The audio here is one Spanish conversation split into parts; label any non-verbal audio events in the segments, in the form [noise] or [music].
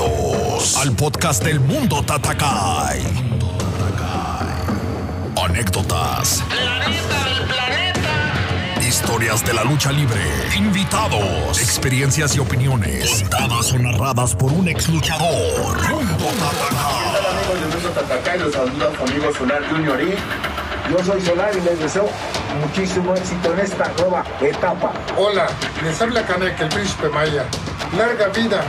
Bienvenidos al podcast del Mundo Tatakai. Anécdotas. Historias de la lucha libre. Invitados. Experiencias y opiniones. Contadas o narradas por un ex luchador. Mundo Tatakai. Hola amigos del Mundo Tatacay, los saluda su amigo Solar Junior y yo soy Solar y les deseo muchísimo éxito en esta nueva etapa. Hola, les habla Canek, el príncipe Maya. Larga vida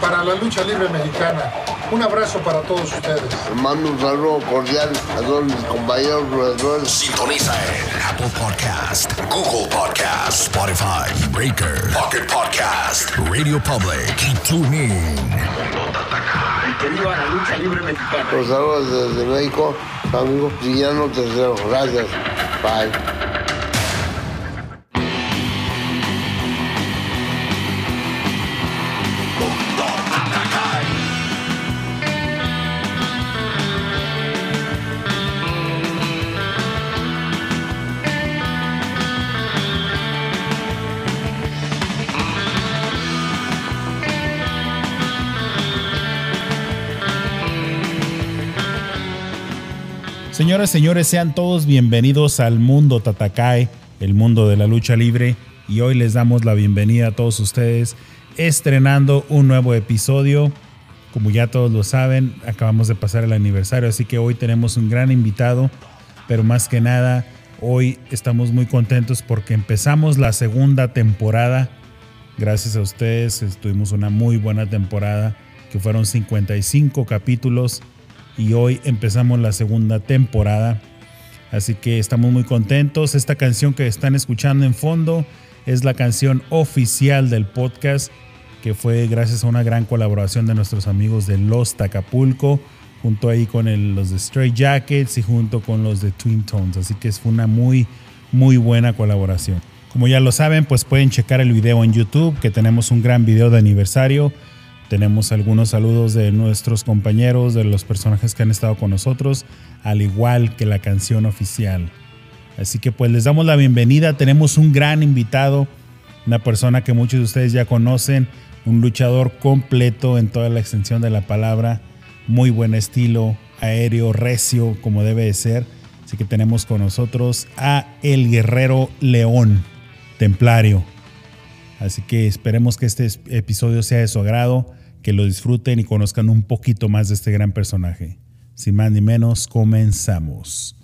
para la lucha libre mexicana. Un abrazo para todos ustedes. Mando un saludo cordial a todos mis compañeros. Sintoniza en Apple Podcast, Google Podcast, Spotify, Breaker, Pocket Podcast, Radio Public y TuneIn. Y que viva la lucha libre mexicana. Los saludos desde México, amigo Villano Tercero. Gracias. Bye. Señoras, señores, sean todos bienvenidos al mundo Tatakai, el mundo de la lucha libre. Y hoy les damos la bienvenida a todos ustedes, estrenando un nuevo episodio. Como ya todos lo saben, acabamos de pasar el aniversario, así que hoy tenemos un gran invitado. Pero más que nada, hoy estamos muy contentos porque empezamos la segunda temporada. Gracias a ustedes, tuvimos una muy buena temporada, que fueron 55 capítulos y hoy empezamos la segunda temporada. Así que estamos muy contentos. Esta canción que están escuchando en fondo es la canción oficial del podcast que fue gracias a una gran colaboración de nuestros amigos de Los Tacapulco, junto ahí con los de Stray Jackets y junto con los de Twin Tones. Así que fue una muy, muy buena colaboración. Como ya lo saben, pues pueden checar el video en YouTube, que tenemos un gran video de aniversario. Tenemos algunos saludos de nuestros compañeros, de los personajes que han estado con nosotros, al igual que la canción oficial. Así que pues les damos la bienvenida. Tenemos un gran invitado, una persona que muchos de ustedes ya conocen, un luchador completo en toda la extensión de la palabra, muy buen estilo, aéreo, recio, como debe de ser. Así que tenemos con nosotros a el guerrero León, templario. Así que esperemos que este es- episodio sea de su agrado, que lo disfruten y conozcan un poquito más de este gran personaje. Sin más ni menos, comenzamos.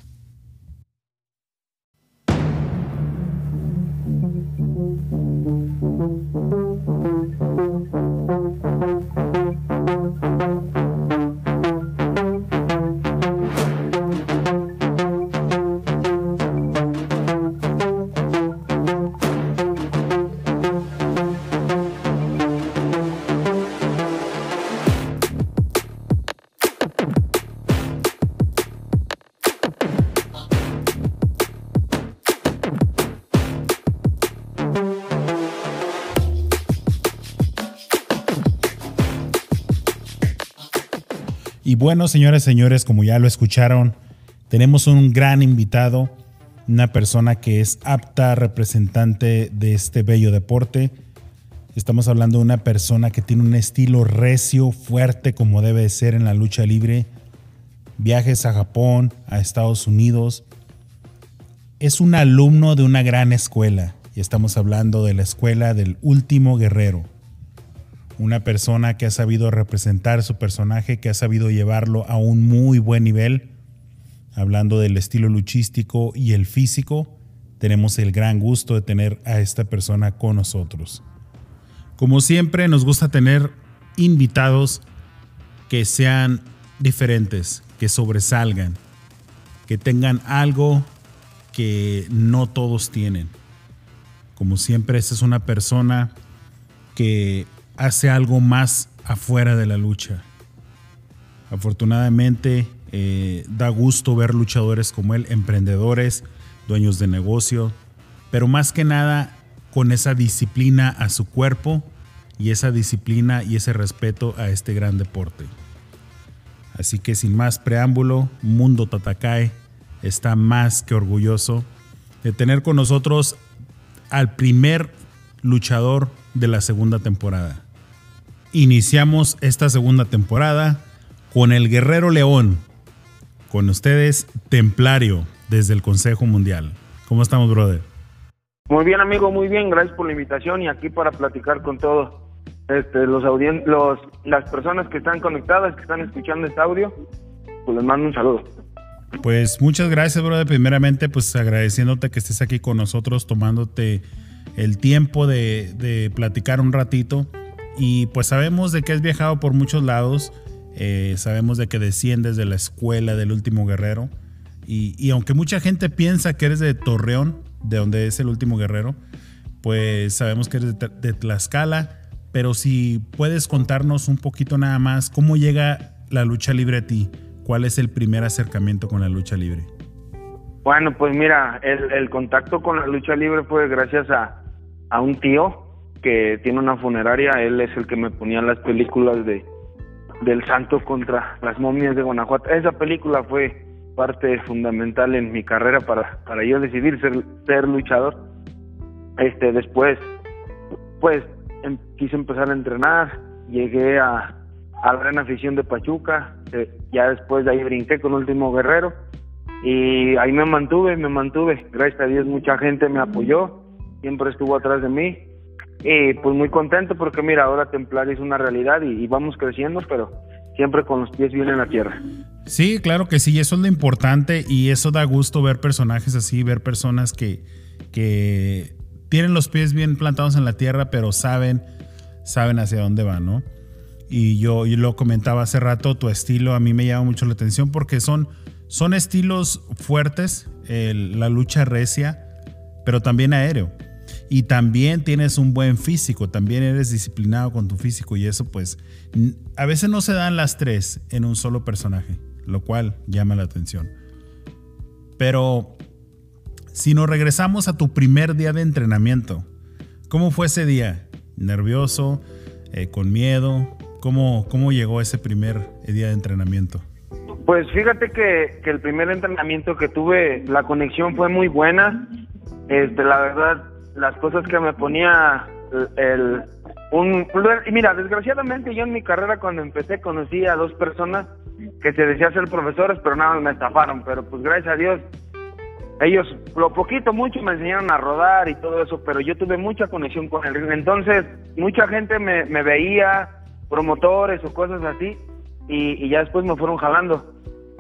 Y bueno, señores, señores, como ya lo escucharon, tenemos un gran invitado, una persona que es apta representante de este bello deporte. Estamos hablando de una persona que tiene un estilo recio, fuerte, como debe de ser en la lucha libre. Viajes a Japón, a Estados Unidos. Es un alumno de una gran escuela. Y estamos hablando de la escuela del último guerrero una persona que ha sabido representar su personaje, que ha sabido llevarlo a un muy buen nivel. Hablando del estilo luchístico y el físico, tenemos el gran gusto de tener a esta persona con nosotros. Como siempre, nos gusta tener invitados que sean diferentes, que sobresalgan, que tengan algo que no todos tienen. Como siempre, esta es una persona que hace algo más afuera de la lucha. Afortunadamente, eh, da gusto ver luchadores como él, emprendedores, dueños de negocio, pero más que nada con esa disciplina a su cuerpo y esa disciplina y ese respeto a este gran deporte. Así que sin más preámbulo, Mundo Tatakai está más que orgulloso de tener con nosotros al primer luchador de la segunda temporada. Iniciamos esta segunda temporada con el Guerrero León. Con ustedes, Templario, desde el Consejo Mundial. ¿Cómo estamos, brother? Muy bien, amigo, muy bien. Gracias por la invitación y aquí para platicar con todos este, los, los las personas que están conectadas, que están escuchando este audio. Pues les mando un saludo. Pues muchas gracias, brother. Primeramente, pues agradeciéndote que estés aquí con nosotros, tomándote el tiempo de, de platicar un ratito. Y pues sabemos de que has viajado por muchos lados. Eh, sabemos de que desciendes de la escuela del último guerrero. Y, aunque mucha gente piensa que eres de Torreón, de donde es el último guerrero, pues sabemos que eres de, Tlaxcala. Pero si puedes contarnos un poquito nada más, ¿cómo llega la lucha libre a ti? ¿Cuál es el primer acercamiento con la lucha libre? Bueno, pues mira, el, contacto con la lucha libre fue gracias a, a un tío que tiene una funeraria. Él es el que me ponía las películas de del santo contra las momias de Guanajuato. Esa película fue parte fundamental en mi carrera para, para yo decidir ser, ser luchador. Este, después, pues, em, quise empezar a entrenar, llegué a, a la gran afición de Pachuca, eh, ya después de ahí brinqué con Último Guerrero y ahí me mantuve, me mantuve, gracias a Dios mucha gente me apoyó, siempre estuvo atrás de mí y pues muy contento porque mira, ahora Templar es una realidad y, vamos creciendo, pero siempre con los pies bien en la tierra. Sí, claro que sí, eso es lo importante y eso da gusto ver personajes así, ver personas que, que tienen los pies bien plantados en la tierra, pero saben, saben hacia dónde van, ¿no? Y yo, lo comentaba hace rato, tu estilo a mí me llama mucho la atención porque son, son estilos fuertes, la lucha recia, pero también aéreo. Y también tienes un buen físico, también eres disciplinado con tu físico y eso pues a veces no se dan las tres en un solo personaje, lo cual llama la atención. Pero si nos regresamos a tu primer día de entrenamiento, ¿cómo fue ese día? ¿Nervioso? Eh, ¿Con miedo? ¿Cómo, ¿Cómo llegó ese primer día de entrenamiento? Pues fíjate que, que, el primer entrenamiento que tuve, la conexión fue muy buena. Este, la verdad, las cosas que me ponía el, un y mira, desgraciadamente yo en mi carrera cuando empecé conocí a dos personas que se decían ser profesores, pero nada me estafaron, pero pues gracias a Dios ellos lo poquito mucho me enseñaron a rodar y todo eso, pero yo tuve mucha conexión con el Entonces, mucha gente me, me veía, promotores o cosas así, y, ya después me fueron jalando.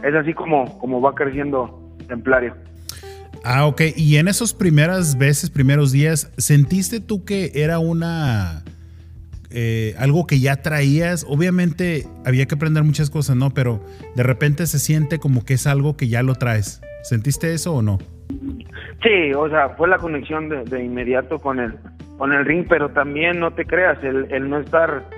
Es así como, como va creciendo Templario. Ah, ok. Y en esos primeras veces, primeros días, ¿sentiste tú que era una... Eh, algo que ya traías? Obviamente había que aprender muchas cosas, ¿no? Pero de repente se siente como que es algo que ya lo traes. ¿Sentiste eso o no? Sí, o sea, fue la conexión de, inmediato con el, con el ring, pero también no te creas, el, el no estar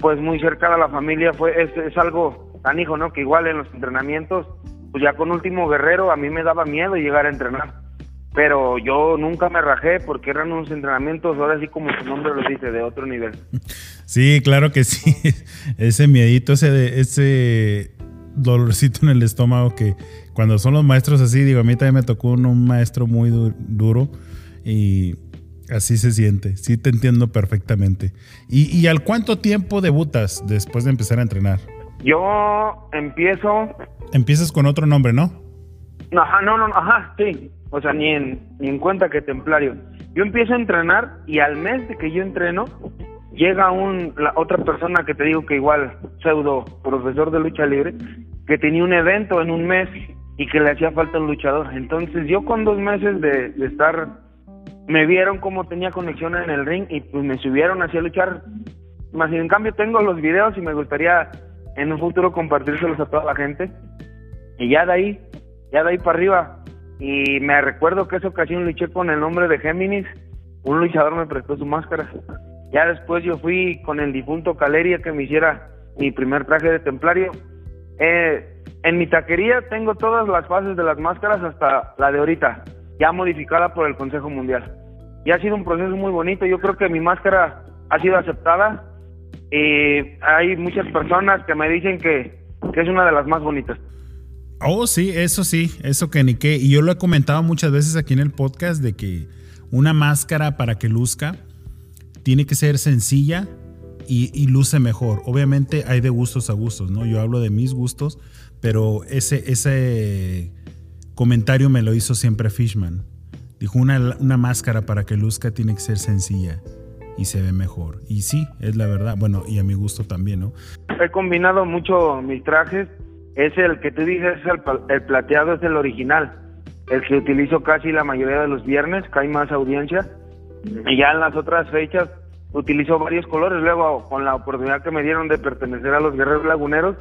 pues muy cercana a la familia fue es, es algo tan hijo, ¿no? Que igual en los entrenamientos, pues ya con último guerrero a mí me daba miedo llegar a entrenar. Pero yo nunca me rajé porque eran unos entrenamientos, ahora sí como su nombre lo dice, de otro nivel. Sí, claro que sí. [laughs] Ese miedito, ese, ese dolorcito en el estómago que cuando son los maestros así, digo, a mí también me tocó un, maestro muy duro y Así se siente, sí te entiendo perfectamente. ¿Y, ¿Y, al cuánto tiempo debutas después de empezar a entrenar? Yo empiezo... Empiezas con otro nombre, ¿no? Ajá, no, no, ajá, sí. O sea, ni en, cuenta que templario. Yo empiezo a entrenar y al mes de que yo entreno, llega un, la otra persona que te digo que igual, pseudo profesor de lucha libre, que tenía un evento en un mes y que le hacía falta un luchador. Entonces yo con dos meses de, de estar me vieron cómo tenía conexión en el ring y pues me subieron hacia luchar. Más en cambio tengo los videos y me gustaría en un futuro compartírselos a toda la gente. Y ya de ahí, ya de ahí para arriba. Y me recuerdo que esa ocasión luché con el nombre de Géminis. Un luchador me prestó su máscara. Ya después yo fui con el difunto Caleria que me hiciera mi primer traje de templario. Eh, en mi taquería tengo todas las fases de las máscaras hasta la de ahorita ya modificada por el Consejo Mundial. Y ha sido un proceso muy bonito. Yo creo que mi máscara ha sido aceptada y hay muchas personas que me dicen que, es una de las más bonitas. Oh, sí, eso sí, eso que ni qué. Y yo lo he comentado muchas veces aquí en el podcast de que una máscara para que luzca tiene que ser sencilla, y, luce mejor. Obviamente hay de gustos a gustos, ¿no? Yo hablo de mis gustos, pero ese, ese comentario me lo hizo siempre Fishman. Dijo, una, una máscara para que luzca tiene que ser sencilla y se ve mejor. Y sí, es la verdad. Bueno, y a mi gusto también, ¿no? He combinado mucho mis trajes. Es el que tú dices, el, el plateado es el original. El que utilizo casi la mayoría de los viernes, que hay más audiencia. Y ya en las otras fechas utilizo varios colores. Luego, con la oportunidad que me dieron de pertenecer a los Guerreros Laguneros,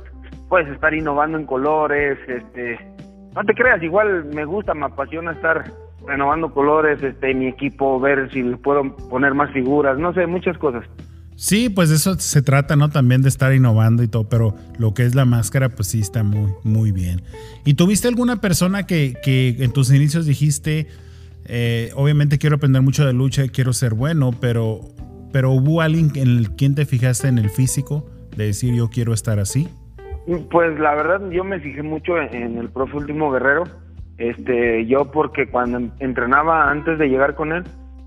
pues estar innovando en colores, este, no te creas, igual me gusta, me apasiona estar renovando colores, este, mi equipo, ver si puedo poner más figuras, no sé, muchas cosas. Sí, pues de eso se trata, ¿no? También de estar innovando y todo, pero lo que es la máscara, pues sí está muy, muy bien. ¿Y tuviste alguna persona que, que en tus inicios dijiste, eh, obviamente quiero aprender mucho de lucha, quiero ser bueno, pero, pero hubo alguien en el quien te fijaste en el físico de decir yo quiero estar así? Pues la verdad yo me fijé mucho en, el profe Último Guerrero, este, yo porque cuando entrenaba antes de llegar con él,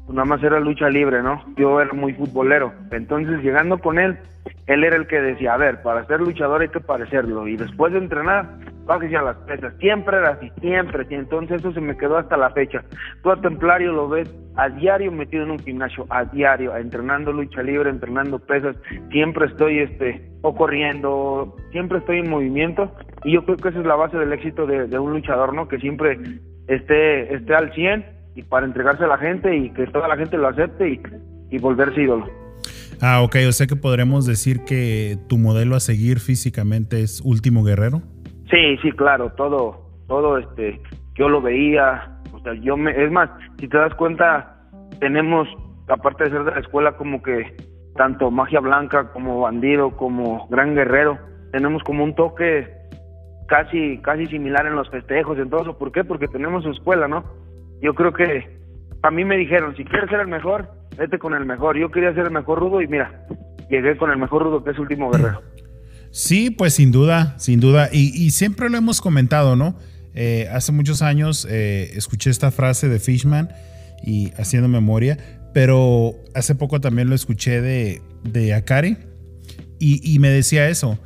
nada más era lucha libre, ¿no? Yo era muy futbolero, entonces llegando con él, él era el que decía, a ver, para ser luchador hay que parecerlo, y después de entrenar, bájese a las pesas, siempre era así, siempre, y entonces eso se me quedó hasta la fecha. Tú a Templario lo ves a diario metido en un gimnasio, a diario, entrenando lucha libre, entrenando pesas, siempre estoy, este, o corriendo, siempre estoy en movimiento, y yo creo que esa es la base del éxito de, un luchador, ¿no? Que siempre esté, esté al 100 y para entregarse a la gente y que toda la gente lo acepte y, y volverse ídolo. Ah, ok, o sea que podremos decir que tu modelo a seguir físicamente es Último Guerrero. Sí, sí, claro, todo, todo, este, yo lo veía, o sea, yo me, es más, si te das cuenta, tenemos, aparte de ser de la escuela, como que tanto magia blanca como bandido, como gran guerrero, tenemos como un toque casi, casi similar en los festejos, en todo eso, ¿por qué? Porque tenemos su escuela, ¿no? Yo creo que a mí me dijeron, si quieres ser el mejor, vete con el mejor. Yo quería ser el mejor rudo y mira, llegué con el mejor rudo que es Último Guerrero. Sí, pues sin duda, sin duda. Y, siempre lo hemos comentado, ¿no? Eh, hace muchos años eh, escuché esta frase de Fishman y haciendo memoria, pero hace poco también lo escuché de, de Akari y, me decía eso.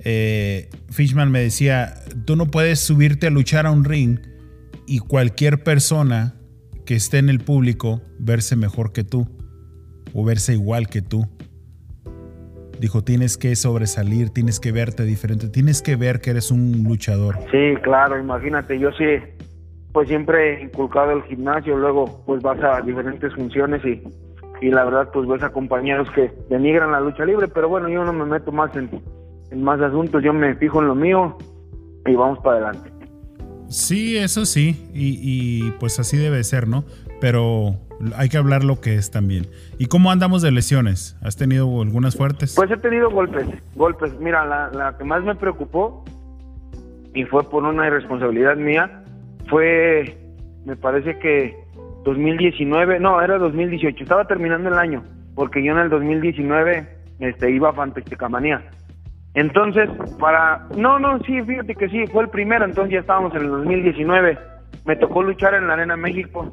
Eh, Fishman me decía, tú no puedes subirte a luchar a un ring y cualquier persona que esté en el público verse mejor que tú o verse igual que tú. Dijo, tienes que sobresalir, tienes que verte diferente, tienes que ver que eres un luchador. Sí, claro, imagínate, yo sí, pues siempre he inculcado el gimnasio, luego pues vas a diferentes funciones y, y la verdad pues ves a compañeros que denigran la lucha libre, pero bueno, yo no me meto más en, en más asuntos, yo me fijo en lo mío y vamos para adelante. Sí, eso sí, y, y pues así debe ser, ¿no? Pero hay que hablar lo que es también. ¿Y cómo andamos de lesiones? ¿Has tenido algunas fuertes? Pues he tenido golpes, golpes. Mira, la, que más me preocupó, y fue por una irresponsabilidad mía, fue, me parece que 2019, no, era 2018, estaba terminando el año, porque yo en el 2019 este, iba a Fantasicamanía. Entonces, para... No, no, sí, fíjate que sí, fue el primero, entonces ya estábamos en el 2019. Me tocó luchar en la Arena México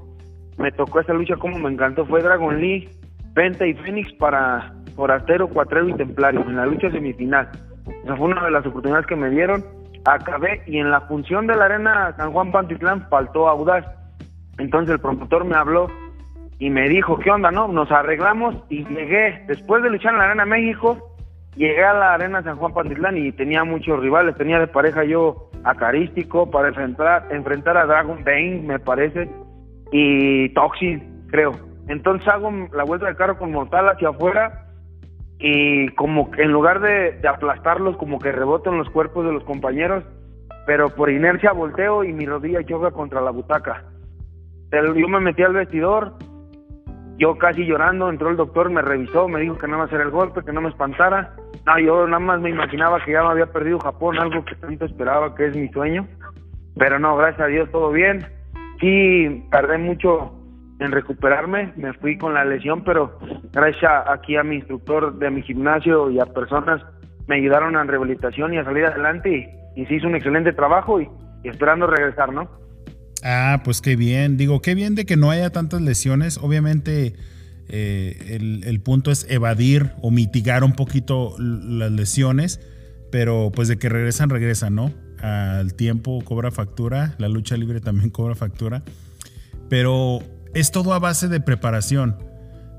me tocó esa lucha como me encantó, fue Dragon Lee, Penta y Fénix para Forastero, Cuatrero y Templario en la lucha semifinal. Esa fue una de las oportunidades que me dieron. Acabé y en la función de la arena San Juan Pantitlán faltó Audaz. Entonces el promotor me habló y me dijo, ¿qué onda? No, nos arreglamos y llegué, después de luchar en la Arena México, llegué a la Arena San Juan Pantitlán y tenía muchos rivales, tenía de pareja yo Acarístico para enfrentar, enfrentar a Dragon Bane, me parece, y Toxic, creo. Entonces hago la vuelta del carro con mortal hacia afuera y como que en lugar de, aplastarlos, como que rebotan los cuerpos de los compañeros, pero por inercia volteo y mi rodilla choca contra la butaca. Yo me metí al vestidor, yo casi llorando, entró el doctor, me revisó, me dijo que nada más era el golpe, que no me espantara. No, yo nada más me imaginaba que ya me había perdido Japón, algo que tanto esperaba, que es mi sueño. Pero no, gracias a Dios todo bien sí tardé mucho en recuperarme, me fui con la lesión, pero gracias aquí a mi instructor de mi gimnasio y a personas me ayudaron a rehabilitación y a salir adelante y, se hizo un excelente trabajo y, esperando regresar, ¿no? Ah, pues qué bien, digo, qué bien de que no haya tantas lesiones, obviamente Eh, el, el, punto es evadir o mitigar un poquito las lesiones, pero pues de que regresan, regresan, ¿no? Al tiempo cobra factura, la lucha libre también [laughs] cobra factura, pero es todo a base de preparación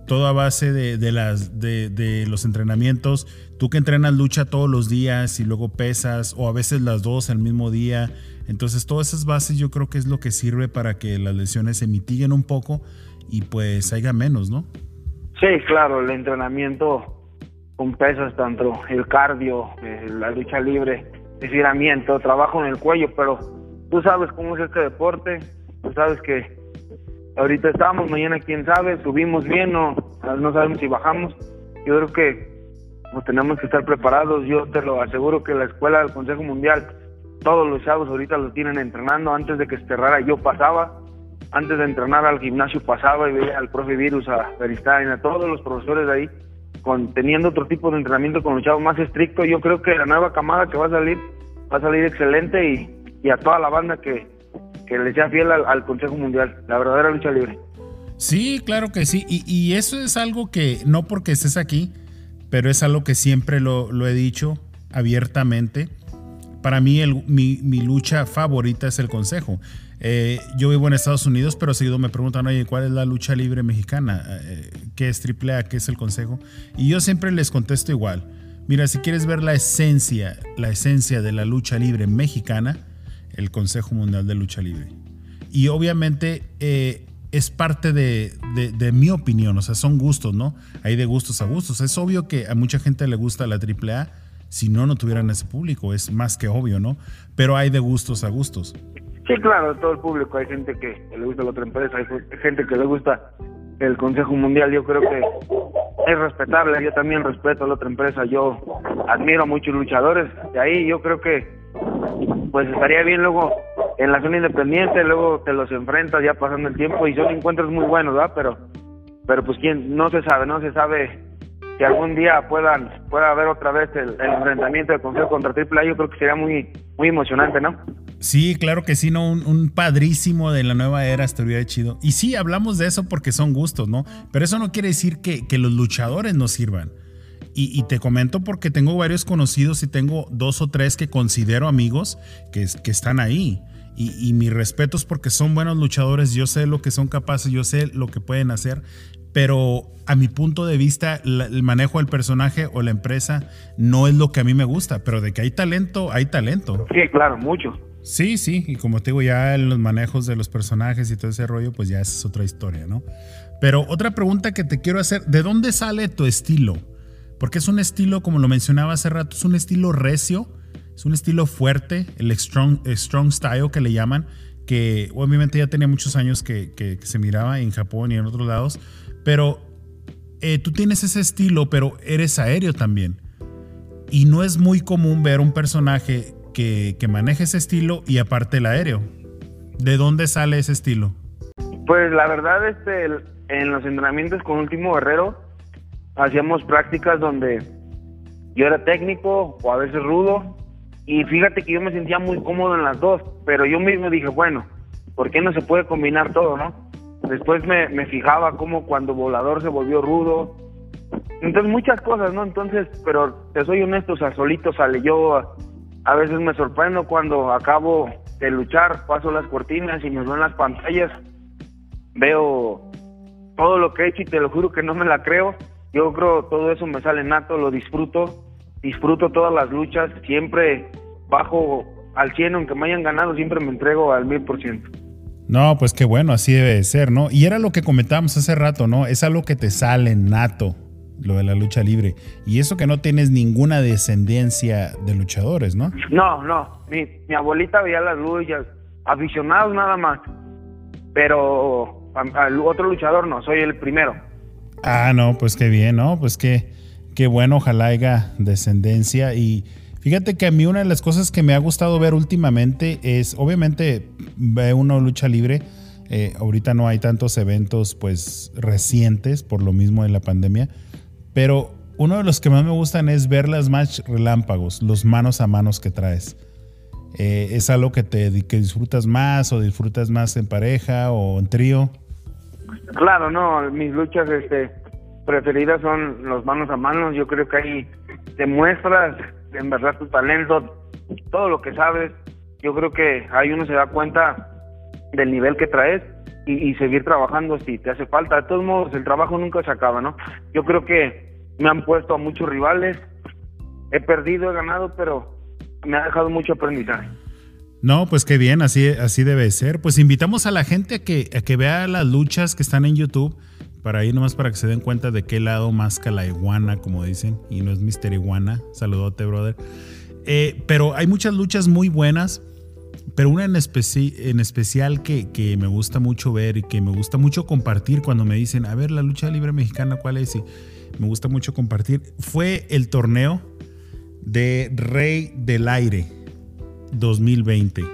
todo a base de, de, los entrenamientos. Tú que entrenas lucha todos los días y luego pesas, o a veces las dos al mismo día. Entonces, todas esas bases yo creo que es lo que sirve para que las lesiones se mitiguen un poco y pues haya menos, ¿no? Sí, claro, el entrenamiento con pesas, tanto el cardio, eh, la lucha libre, estiramiento, trabajo en el cuello, pero tú sabes cómo es este deporte, tú sabes que ahorita estamos, mañana quién sabe, subimos bien o no sabemos si bajamos. Yo creo que pues, tenemos que estar preparados. Yo te lo aseguro que la escuela del Consejo Mundial, todos los chavos ahorita lo tienen entrenando. Antes de que se cerrara yo pasaba, antes de entrenar al gimnasio pasaba y veía al profe Virus, a Beristain, a todos los profesores de ahí, con, teniendo otro tipo de entrenamiento con los chavos más estricto. Yo creo que la nueva camada que va a salir, va a salir excelente y, a toda la banda que, que le sea fiel al, Consejo Mundial, la verdadera lucha libre. Sí, claro que sí. Y, eso es algo que, no porque estés aquí, pero es algo que siempre lo, he dicho abiertamente. Para mí, mi, lucha favorita es el Consejo. Eh, yo vivo en Estados Unidos, pero seguido me preguntan, oye, ¿cuál es la lucha libre mexicana? Eh, ¿Qué es AAA? ¿Qué es el Consejo? Y yo siempre les contesto igual. Mira, si quieres ver la esencia, la esencia de la lucha libre mexicana, el Consejo Mundial de Lucha Libre. Y obviamente eh, es parte de, mi opinión, o sea, son gustos, ¿no? Hay de gustos a gustos. Es obvio que a mucha gente le gusta la AAA, si no, no tuvieran ese público, es más que obvio, ¿no? Pero hay de gustos a gustos. Sí, claro, todo el público, hay gente que le gusta la otra empresa, hay gente que le gusta el Consejo Mundial, yo creo que es respetable, yo también respeto a la otra empresa, yo admiro a muchos luchadores, de ahí yo creo que pues estaría bien luego en la zona independiente, luego te los enfrentas ya pasando el tiempo y son encuentros muy buenos, ¿verdad? Pero, pero pues quién, no se sabe, no se sabe que algún día puedan, pueda haber otra vez el, enfrentamiento de Consejo contra Triple yo creo que sería muy, muy emocionante, ¿no? Sí, claro que sí, ¿no? Un, padrísimo de la nueva era estaría chido. Y sí, hablamos de eso porque son gustos, ¿no? Pero eso no quiere decir que, que los luchadores no sirvan. Y, te comento porque tengo varios conocidos y tengo dos o tres que considero amigos que, que están ahí. Y, mis respetos porque son buenos luchadores, yo sé lo que son capaces, yo sé lo que pueden hacer, pero a mi punto de vista el manejo del personaje o la empresa no es lo que a mí me gusta, pero de que hay talento, hay talento. Sí, claro, mucho. Sí, sí, y como te digo, ya en los manejos de los personajes y todo ese rollo, pues ya es otra historia, ¿no? Pero otra pregunta que te quiero hacer, ¿de dónde sale tu estilo? Porque es un estilo, como lo mencionaba hace rato, es un estilo recio, es un estilo fuerte, el strong, strong style que le llaman, que obviamente ya tenía muchos años que, se miraba en Japón y en otros lados, pero eh, tú tienes ese estilo, pero eres aéreo también. Y no es muy común ver un personaje que, que maneje ese estilo y aparte el aéreo. ¿De dónde sale ese estilo? Pues la verdad, este, en los entrenamientos con Último Guerrero, hacíamos prácticas donde yo era técnico o a veces rudo y fíjate que yo me sentía muy cómodo en las dos, pero yo mismo dije, bueno, ¿por qué no se puede combinar todo, no? Después me, me fijaba como cuando Volador se volvió rudo, entonces muchas cosas, ¿no? Entonces, pero te soy honesto, o sea, solito sale. Yo, a, veces me sorprendo cuando acabo de luchar, paso las cortinas y me veo en las pantallas, veo todo lo que he hecho y te lo juro que no me la creo. Yo creo todo eso me sale nato, lo disfruto, disfruto todas las luchas, siempre bajo al 100, aunque me hayan ganado, siempre me entrego al mil por ciento. No, pues qué bueno, así debe de ser, ¿no? Y era lo que comentábamos hace rato, ¿no? Es algo que te sale nato, lo de la lucha libre. Y eso que no tienes ninguna descendencia de luchadores, ¿no? No, no. Mi, mi abuelita veía las luchas, aficionados nada más. Pero al otro luchador no, soy el primero. Ah, no, pues qué bien, ¿no? Pues qué, qué bueno, ojalá haya descendencia. Y fíjate que a mí una de las cosas que me ha gustado ver últimamente es, obviamente, ve una lucha libre. Eh, ahorita no hay tantos eventos, pues, recientes por lo mismo de la pandemia. Pero uno de los que más me gustan es ver las match relámpagos, los manos a manos que traes. Eh, ¿Es algo que te que disfrutas más o disfrutas más en pareja o en trío? Claro, no, mis luchas, este, preferidas son los manos a manos. Yo creo que ahí demuestras en verdad tu talento, todo lo que sabes. Yo creo que ahí uno se da cuenta del nivel que traes y, seguir trabajando si te hace falta. De todos modos, el trabajo nunca se acaba, ¿no? Yo creo que me han puesto a muchos rivales. He perdido, he ganado, pero me ha dejado mucho aprendizaje. No, pues qué bien, así, así debe ser. Pues invitamos a la gente a que, a que vea las luchas que están en YouTube para ir nomás para que se den cuenta de qué lado masca la iguana, como dicen, y no es Mister Iguana. Saludote, brother. Eh, pero hay muchas luchas muy buenas, pero una en, en especial que, que, me gusta mucho ver y que me gusta mucho compartir cuando me dicen, a ver, la lucha libre mexicana, ¿cuál es? Y me gusta mucho compartir, fue el torneo de Rey del Aire 2020,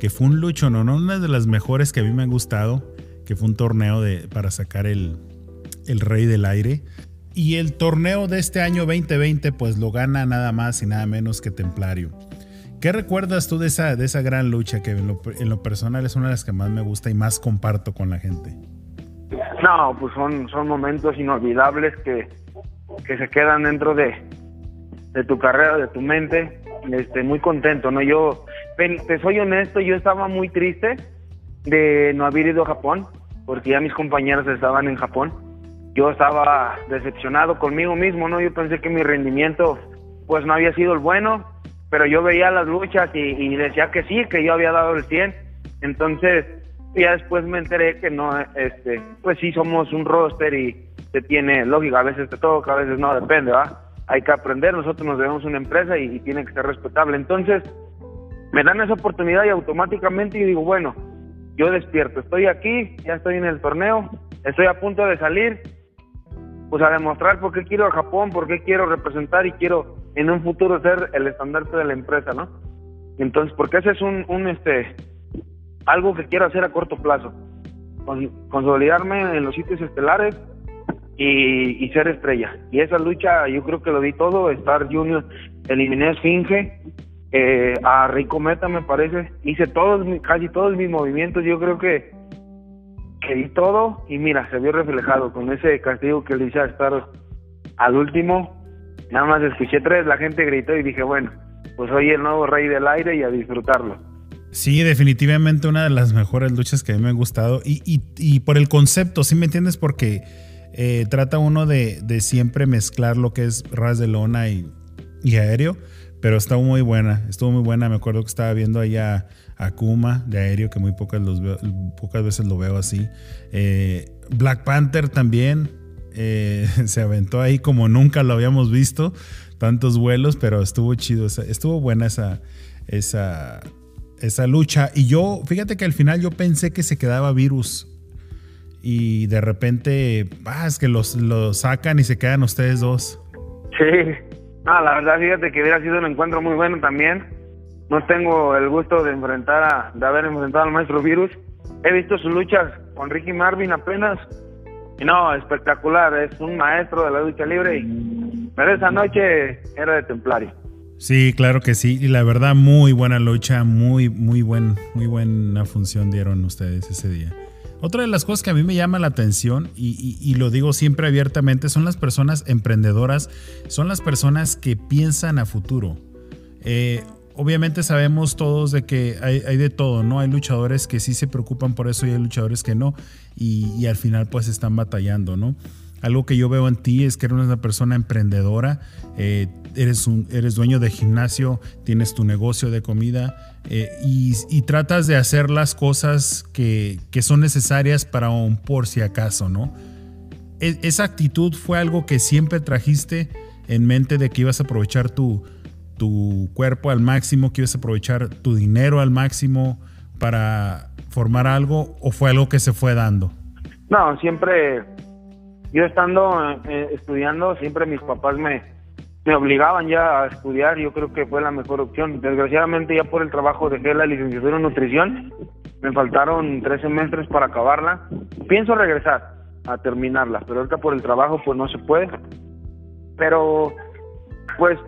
que fue un lucho, no una de las mejores que a mí me han gustado que fue un torneo de, para sacar el, el Rey del Aire. Y el torneo de este año 2020 pues lo gana nada más y nada menos que Templario. ¿Qué recuerdas tú de esa, de esa gran lucha que en lo, personal es una de las que más me gusta y más comparto con la gente? No, pues son, son momentos inolvidables que, que se quedan dentro de, de tu carrera, de tu mente. Este, muy contento, ¿no? Yo, te soy honesto, yo estaba muy triste de no haber ido a Japón, porque ya mis compañeros estaban en Japón. Yo estaba decepcionado conmigo mismo, ¿no? Yo pensé que mi rendimiento pues no había sido el bueno, pero yo veía las luchas y, decía que sí, que yo había dado el 100. Entonces, ya después me enteré que no, este, pues sí somos un roster y se tiene lógica, a veces te toca, a veces no, depende, ¿va? Hay que aprender, nosotros nos debemos una empresa y, y tiene que ser respetable. Entonces, me dan esa oportunidad y automáticamente yo digo, bueno, yo despierto, estoy aquí, ya estoy en el torneo, estoy a punto de salir, pues a demostrar por qué quiero a Japón, por qué quiero representar y quiero en un futuro ser el estandarte de la empresa, ¿no? Entonces, porque ese es un, este, algo que quiero hacer a corto plazo, consolidarme en los sitios estelares y, ser estrella. Y esa lucha yo creo que lo di todo, estar junior, eliminé Esfinge, eh, a Rico Meta me parece, hice todos, casi todos mis movimientos, yo creo que, que di todo. Y mira, se vio reflejado con ese castigo que le hice a estar al último, nada más escuché tres, la gente gritó y dije, bueno, pues soy el nuevo rey del aire y a disfrutarlo. Sí, definitivamente una de las mejores luchas que a mí me ha gustado. Y, y, y por el concepto, ¿sí me entiendes? Porque eh, trata uno de, de, siempre mezclar lo que es ras de lona y, y aéreo pero estuvo muy buena, estuvo muy buena. Me acuerdo que estaba viendo allá a Kuma de aéreo, que muy pocas, los pocas veces lo veo así. Eh, Black Panther también eh, [laughs] se aventó ahí como nunca lo habíamos visto, tantos vuelos, pero estuvo chido, estuvo buena esa, esa, esa lucha. Y yo, fíjate que al final yo pensé que se quedaba virus. Y de repente, ah, es que los, los sacan y se quedan ustedes dos. Sí, Ah, la verdad, fíjate que hubiera sido un encuentro muy bueno también. No tengo el gusto de enfrentar a, de haber enfrentado al maestro Virus. He visto sus luchas con Ricky Marvin apenas. Y no, espectacular. Es un maestro de la lucha libre. Y, pero esa noche era de templario. Sí, claro que sí. Y la verdad, muy buena lucha. Muy, muy, buen, muy buena función dieron ustedes ese día. Otra de las cosas que a mí me llama la atención, y, lo digo siempre abiertamente, son las personas emprendedoras, son las personas que piensan a futuro. Eh, obviamente sabemos todos de que hay, de todo, ¿no? Hay luchadores que sí se preocupan por eso y hay luchadores que no, y, al final pues están batallando, ¿no? Algo que yo veo en ti es que eres una persona emprendedora, eh, eres, eres dueño de gimnasio, tienes tu negocio de comida eh, y, tratas de hacer las cosas que, son necesarias para un por si acaso, ¿no? E, esa actitud fue algo que siempre trajiste en mente de que ibas a aprovechar tu, tu cuerpo al máximo, que ibas a aprovechar tu dinero al máximo para formar algo o fue algo que se fue dando? No, siempre yo estando eh, estudiando, siempre mis papás me, me obligaban ya a estudiar, yo creo que fue la mejor opción. Desgraciadamente ya por el trabajo dejé la licenciatura en nutrición, me faltaron tres semestres para acabarla. Pienso regresar a terminarla, pero ahorita por el trabajo pues no se puede. Pero pues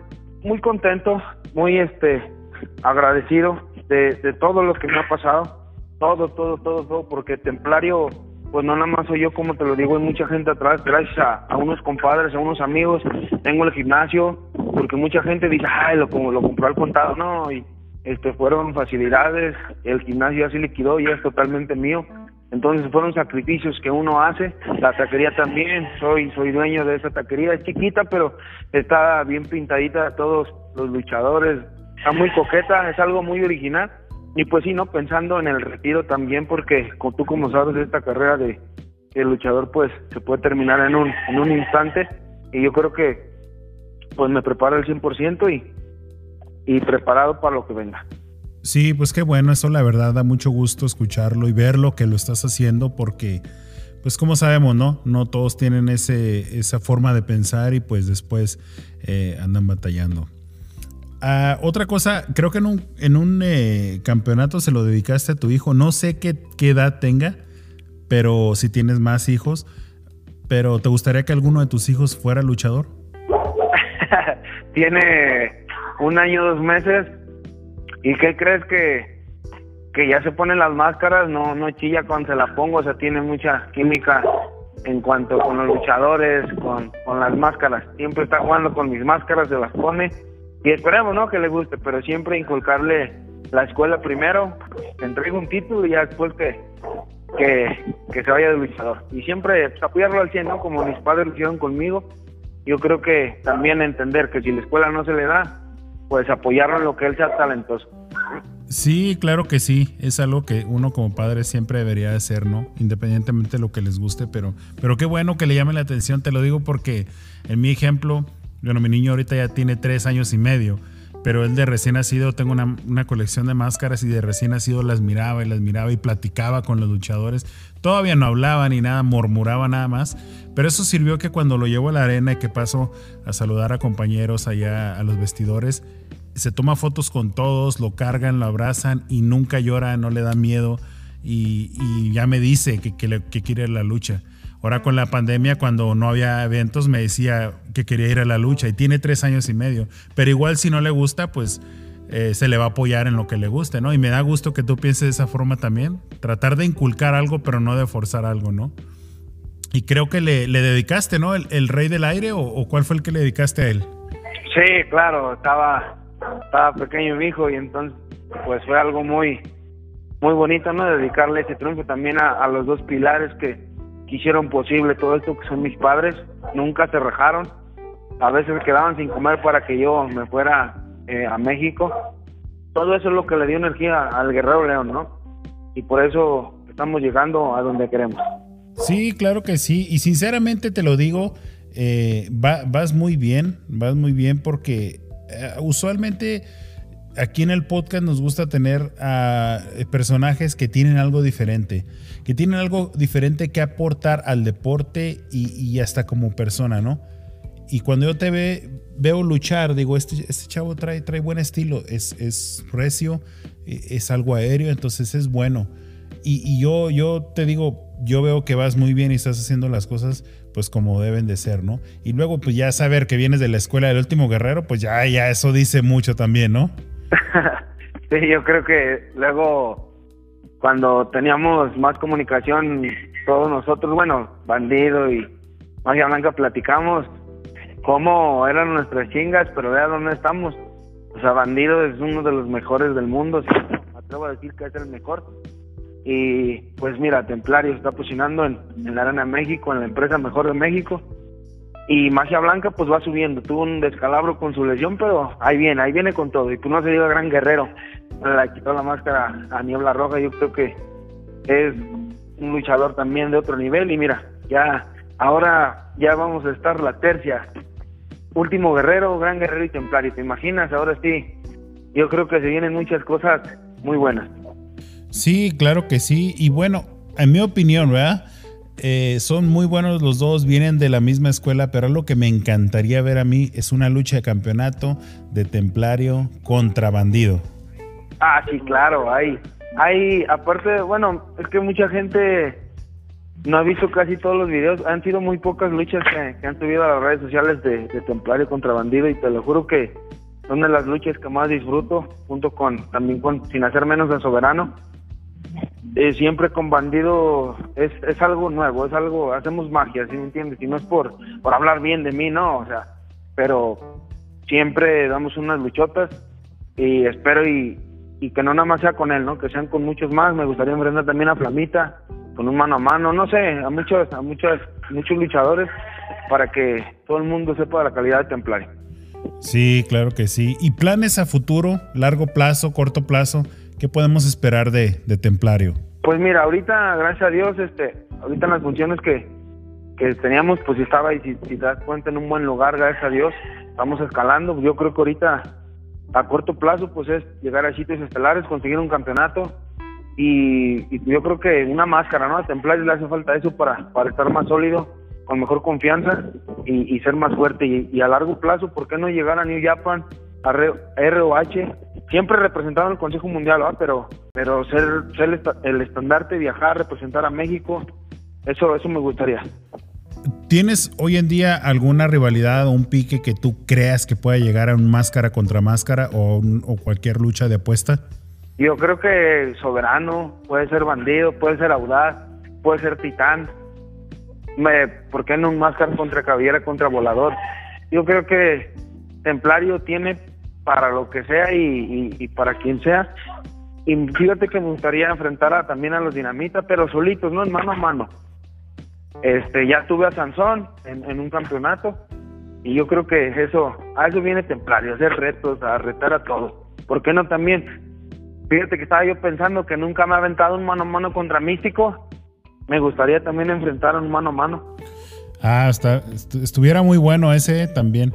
muy contento, muy este agradecido de, de todo lo que me ha pasado, todo, todo, todo, todo, porque Templario pues no nada más soy yo como te lo digo, hay mucha gente atrás, gracias a, unos compadres, a unos amigos, tengo el gimnasio, porque mucha gente dice, ay, lo, lo compró al contado, no, y este fueron facilidades, el gimnasio ya se liquidó y es totalmente mío. Entonces fueron sacrificios que uno hace, la taquería también, soy soy dueño de esa taquería, es chiquita pero está bien pintadita, todos los luchadores, está muy coqueta, es algo muy original y pues sí, ¿no? Pensando en el retiro también porque tú como sabes esta carrera de, luchador pues se puede terminar en un, en un instante y yo creo que pues me preparo al 100% y, y preparado para lo que venga. Sí, pues qué bueno, eso la verdad da mucho gusto escucharlo y verlo que lo estás haciendo porque, pues como sabemos, ¿no? No todos tienen ese, esa forma de pensar y pues después eh, andan batallando. Ah, otra cosa, creo que en un, en un eh, campeonato se lo dedicaste a tu hijo, no sé qué, qué edad tenga, pero si tienes más hijos, pero ¿te gustaría que alguno de tus hijos fuera luchador? [laughs] Tiene un año, dos meses, ¿Y qué crees que, que ya se ponen las máscaras? No, no chilla cuando se la pongo, o sea, tiene mucha química en cuanto con los luchadores, con, con las máscaras. Siempre está jugando con mis máscaras, se las pone. Y esperemos, ¿no? Que le guste, pero siempre inculcarle la escuela primero, que entregue un título y ya después que, que, se vaya de luchador. Y siempre pues, apoyarlo al 100, ¿no? Como mis padres lo hicieron conmigo. Yo creo que también entender que si la escuela no se le da, pues apoyarlo en lo que él sea talentoso. Sí, claro que sí, es algo que uno como padre siempre debería hacer, ¿no? Independientemente de lo que les guste, pero, pero qué bueno que le llame la atención, te lo digo porque en mi ejemplo, bueno, mi niño ahorita ya tiene tres años y medio, pero él de recién nacido, tengo una, colección de máscaras y de recién nacido las miraba y las miraba y platicaba con los luchadores. Todavía no hablaba ni nada, murmuraba nada más, pero eso sirvió que cuando lo llevo a la arena y que paso a saludar a compañeros allá a los vestidores, se toma fotos con todos, lo cargan, lo abrazan y nunca llora, no le da miedo y, ya me dice que quiere la lucha. Ahora con la pandemia, cuando no había eventos, me decía que quería ir a la lucha y tiene tres años y medio. Pero igual si no le gusta, pues eh, se le va a apoyar en lo que le guste, ¿no? Y me da gusto que tú pienses de esa forma también. Tratar de inculcar algo, pero no de forzar algo, ¿no? Y creo que le, dedicaste, ¿no? El, Rey del Aire o, cuál fue el que le dedicaste a él? Sí, claro, estaba, estaba pequeño mi hijo y entonces pues fue algo muy, muy bonito, ¿no? Dedicarle ese triunfo también a los dos pilares que, que hicieron posible todo esto, que son mis padres, nunca se rajaron, a veces quedaban sin comer para que yo me fuera eh, a México. Todo eso es lo que le dio energía al Guerrero León, ¿no? Y por eso estamos llegando a donde queremos. Sí, claro que sí, y sinceramente te lo digo, eh, vas muy bien, vas muy bien porque eh, usualmente aquí en el podcast nos gusta tener a personajes que tienen algo diferente que tienen algo diferente que aportar al deporte y, hasta como persona, ¿no? Y cuando yo te ve, veo luchar, digo, este, este chavo trae, trae buen estilo, es, es recio, e, es algo aéreo, entonces es bueno. Y, yo, yo te digo, yo veo que vas muy bien y estás haciendo las cosas pues como deben de ser, ¿no? Y luego pues ya saber que vienes de la escuela del último guerrero, pues ya, ya eso dice mucho también, ¿no? [laughs] sí, yo creo que luego cuando teníamos más comunicación todos nosotros, bueno, Bandido y Magia Blanca platicamos cómo eran nuestras chingas, pero vea dónde estamos. O sea, Bandido es uno de los mejores del mundo, me atrevo a decir que es el mejor. Y pues mira, Templario está posicionando en, en la Arena México, en la empresa mejor de México. Y Magia Blanca pues va subiendo, tuvo un descalabro con su lesión, pero ahí viene, ahí viene con todo. Y tú no se diga gran guerrero, le quitó la máscara a Niebla Roja, yo creo que es un luchador también de otro nivel. Y mira, ya ahora ya vamos a estar la tercia. Último guerrero, gran guerrero y templario. ¿Te imaginas? Ahora sí, yo creo que se vienen muchas cosas muy buenas. Sí, claro que sí. Y bueno, en mi opinión, ¿verdad? Eh, son muy buenos los dos, vienen de la misma escuela, pero lo que me encantaría ver a mí es una lucha de campeonato de templario contra bandido. Ah, sí, claro, hay, hay, aparte, bueno, es que mucha gente no ha visto casi todos los videos, han sido muy pocas luchas que, han subido a las redes sociales de, templario contra bandido y te lo juro que son de las luchas que más disfruto, junto con, también con, sin hacer menos de soberano eh, siempre con bandido es, es algo nuevo, es algo, hacemos magia, ¿sí me entiendes? Y no es por, por hablar bien de mí, no, o sea, pero siempre damos unas luchotas y espero y, y que no nada más sea con él, ¿no? Que sean con muchos más, me gustaría enfrentar también a Flamita, con un mano a mano, no sé, a muchos, a muchos, muchos luchadores para que todo el mundo sepa de la calidad de Templario. Sí, claro que sí. ¿Y planes a futuro, largo plazo, corto plazo? ¿Qué podemos esperar de, de Templario? Pues mira, ahorita, gracias a Dios, este, ahorita en las funciones que, que teníamos, pues estaba y si, si, das cuenta en un buen lugar, gracias a Dios, estamos escalando. Yo creo que ahorita a corto plazo, pues es llegar a sitios estelares, conseguir un campeonato y, yo creo que una máscara, ¿no? A Templario le hace falta eso para, para estar más sólido, con mejor confianza y, ser más fuerte. Y, y, a largo plazo, ¿por qué no llegar a New Japan, ROH? Siempre representaron el Consejo Mundial, ¿verdad? Pero, pero ser, ser el estandarte, viajar, representar a México, eso, eso me gustaría. ¿Tienes hoy en día alguna rivalidad o un pique que tú creas que pueda llegar a un máscara contra máscara o, un, o cualquier lucha de apuesta? Yo creo que Soberano, puede ser Bandido, puede ser Audaz, puede ser Titán. Me, ¿Por qué no un máscara contra Caviera, contra Volador? Yo creo que Templario tiene para lo que sea y, y, y, para quien sea. Y fíjate que me gustaría enfrentar a, también a los Dinamita, pero solitos, ¿no? En mano a mano. Este, ya tuve a Sansón en, en, un campeonato y yo creo que eso, a eso viene Templario, a hacer retos, a retar a todos. ¿Por qué no también? Fíjate que estaba yo pensando que nunca me ha aventado un mano a mano contra Místico. Me gustaría también enfrentar un mano a mano. Ah, está, estuviera muy bueno ese también.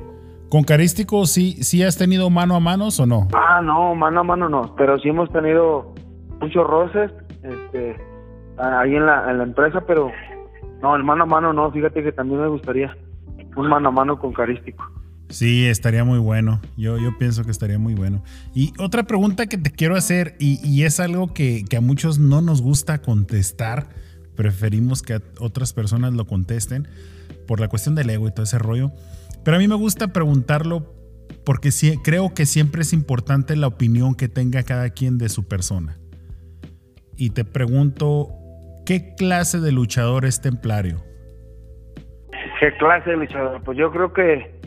¿Con Carístico sí, sí has tenido mano a manos o no? Ah, no, mano a mano no, pero sí hemos tenido muchos roces este, ahí en la, en la empresa, pero no, el mano a mano no, fíjate que también me gustaría un mano a mano con Carístico. Sí, estaría muy bueno. Yo, yo pienso que estaría muy bueno. Y otra pregunta que te quiero hacer, y, y es algo que, que, a muchos no nos gusta contestar, preferimos que otras personas lo contesten por la cuestión del ego y todo ese rollo. Pero a mí me gusta preguntarlo porque sí, creo que siempre es importante la opinión que tenga cada quien de su persona. Y te pregunto, ¿qué clase de luchador es Templario? ¿Qué clase de luchador? Pues yo creo que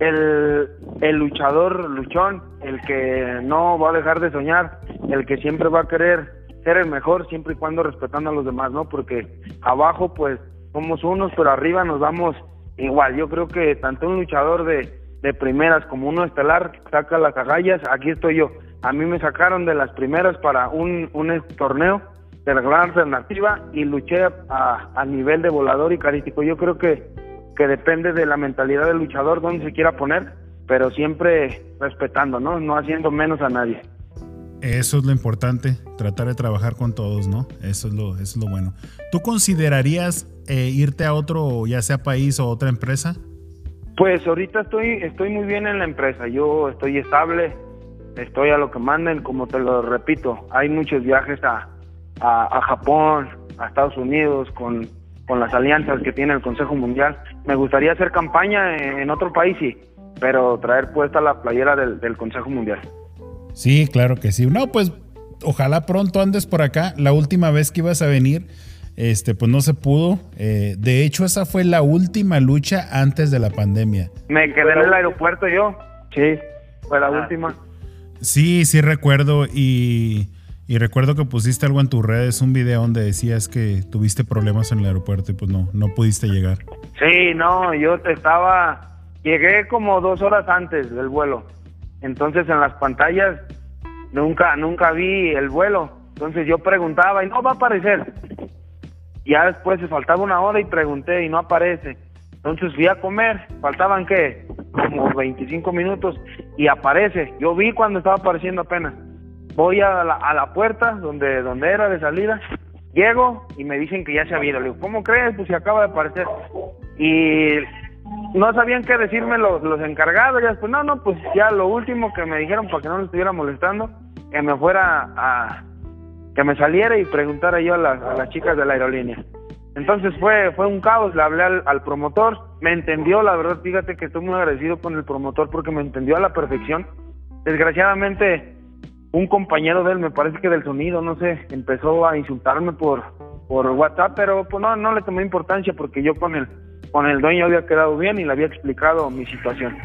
el, el luchador luchón, el que no va a dejar de soñar, el que siempre va a querer ser el mejor siempre y cuando respetando a los demás, ¿no? Porque abajo pues somos unos, pero arriba nos vamos igual. Yo creo que tanto un luchador de, de primeras como uno estelar saca las agallas, aquí estoy yo. A mí me sacaron de las primeras para un, un torneo de la gran alternativa y luché a, a nivel de volador y carístico. Yo creo que, que depende de la mentalidad del luchador, donde se quiera poner, pero siempre respetando, ¿no? No haciendo menos a nadie. Eso es lo importante, tratar de trabajar con todos, ¿no? Eso es lo, eso es lo bueno. ¿Tú considerarías eh, irte a otro, ya sea país o otra empresa? Pues ahorita estoy, estoy muy bien en la empresa. Yo estoy estable, estoy a lo que manden, como te lo repito. Hay muchos viajes a, a, Japón, a Estados Unidos, con, con las alianzas que tiene el Consejo Mundial. Me gustaría hacer campaña en, en otro país, sí, pero traer puesta la playera del Consejo Mundial. Sí, claro que sí. No, pues ojalá pronto andes por acá. La última vez que ibas a venir, este, pues no se pudo. Eh, de hecho, esa fue la última lucha antes de la pandemia. Me quedé en el aeropuerto yo. Sí, fue la ah. última. Sí, sí recuerdo y, y, recuerdo que pusiste algo en tus redes, un video donde decías que tuviste problemas en el aeropuerto y pues no, no pudiste llegar. Sí, no, yo estaba, llegué como dos horas antes del vuelo. Entonces en las pantallas nunca nunca vi el vuelo. Entonces yo preguntaba y no va a aparecer. Ya después se faltaba una hora y pregunté y no aparece. Entonces fui a comer, faltaban qué, como 25 minutos y aparece. Yo vi cuando estaba apareciendo apenas. Voy a la, a la puerta donde donde era de salida, llego y me dicen que ya se había ido. Le digo, ¿cómo crees? Pues se acaba de aparecer. Y no sabían qué decirme los, los encargados, ya después, no, no, pues ya lo último que me dijeron para que no le estuviera molestando, que me fuera a, que me saliera y preguntara yo a, la, a las chicas de la aerolínea. Entonces fue, fue un caos, le hablé al, promotor, me entendió, la verdad, fíjate que estoy muy agradecido con el promotor porque me entendió a la perfección. Desgraciadamente, un compañero de él, me parece que del sonido, no sé, empezó a insultarme por, por WhatsApp, pero pues no, no le tomé importancia porque yo con el, con el dueño había quedado bien y le había explicado mi situación.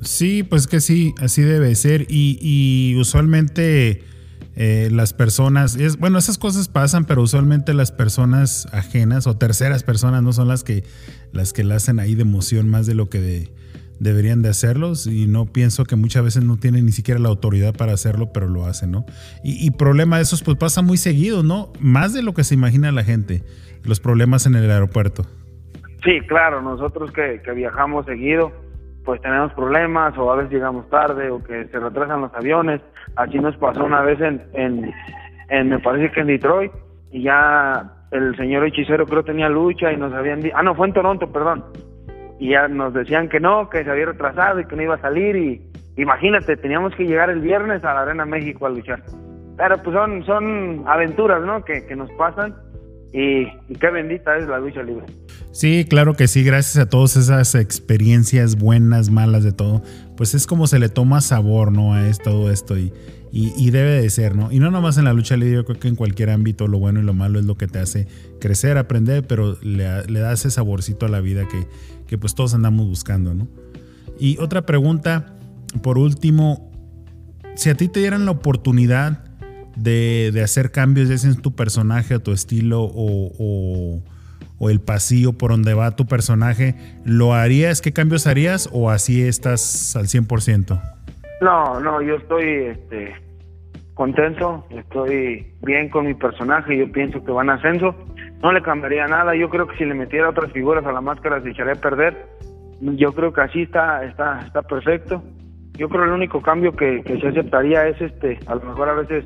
Sí, pues que sí, así debe ser. Y, y usualmente eh, las personas, bueno, esas cosas pasan, pero usualmente las personas ajenas o terceras personas no son las que las que la hacen ahí de emoción más de lo que de, deberían de hacerlos y no pienso que muchas veces no tienen ni siquiera la autoridad para hacerlo, pero lo hacen, ¿no? Y, problema de esos pues pasa muy seguido, ¿no? Más de lo que se imagina la gente, los problemas en el aeropuerto. Sí, claro, nosotros que, viajamos seguido, pues tenemos problemas o a veces llegamos tarde o que se retrasan los aviones. Así nos pasó una vez en, en, en me parece que en Detroit y ya el señor hechicero creo tenía lucha y nos habían dicho, ah no, fue en Toronto, perdón, y ya nos decían que no, que se había retrasado y que no iba a salir y imagínate, teníamos que llegar el viernes a la Arena México a luchar. Pero pues son, son aventuras, ¿no? Que, que nos pasan y, qué bendita es la lucha libre. Sí, claro que sí, gracias a todas esas experiencias buenas, malas, de todo, pues es como se le toma sabor, ¿no? A todo esto y, y, debe de ser, ¿no? Y no nomás en la lucha libre, yo creo que en cualquier ámbito lo bueno y lo malo es lo que te hace crecer, aprender, pero le, le da ese saborcito a la vida que, que pues todos andamos buscando, ¿no? Y otra pregunta, por último, si a ti te dieran la oportunidad de, hacer cambios, ya sea en tu personaje o tu estilo o, el pasillo por donde va tu personaje, ¿lo harías? ¿Qué cambios harías o así estás al 100%? No, no, yo estoy este, contento, estoy bien con mi personaje, yo pienso que van a ascenso no le cambiaría nada. Yo creo que si le metiera otras figuras a la máscara se echaría a perder. Yo creo que así está, está, está perfecto. Yo creo que el único cambio que se aceptaría es este, a lo mejor a veces,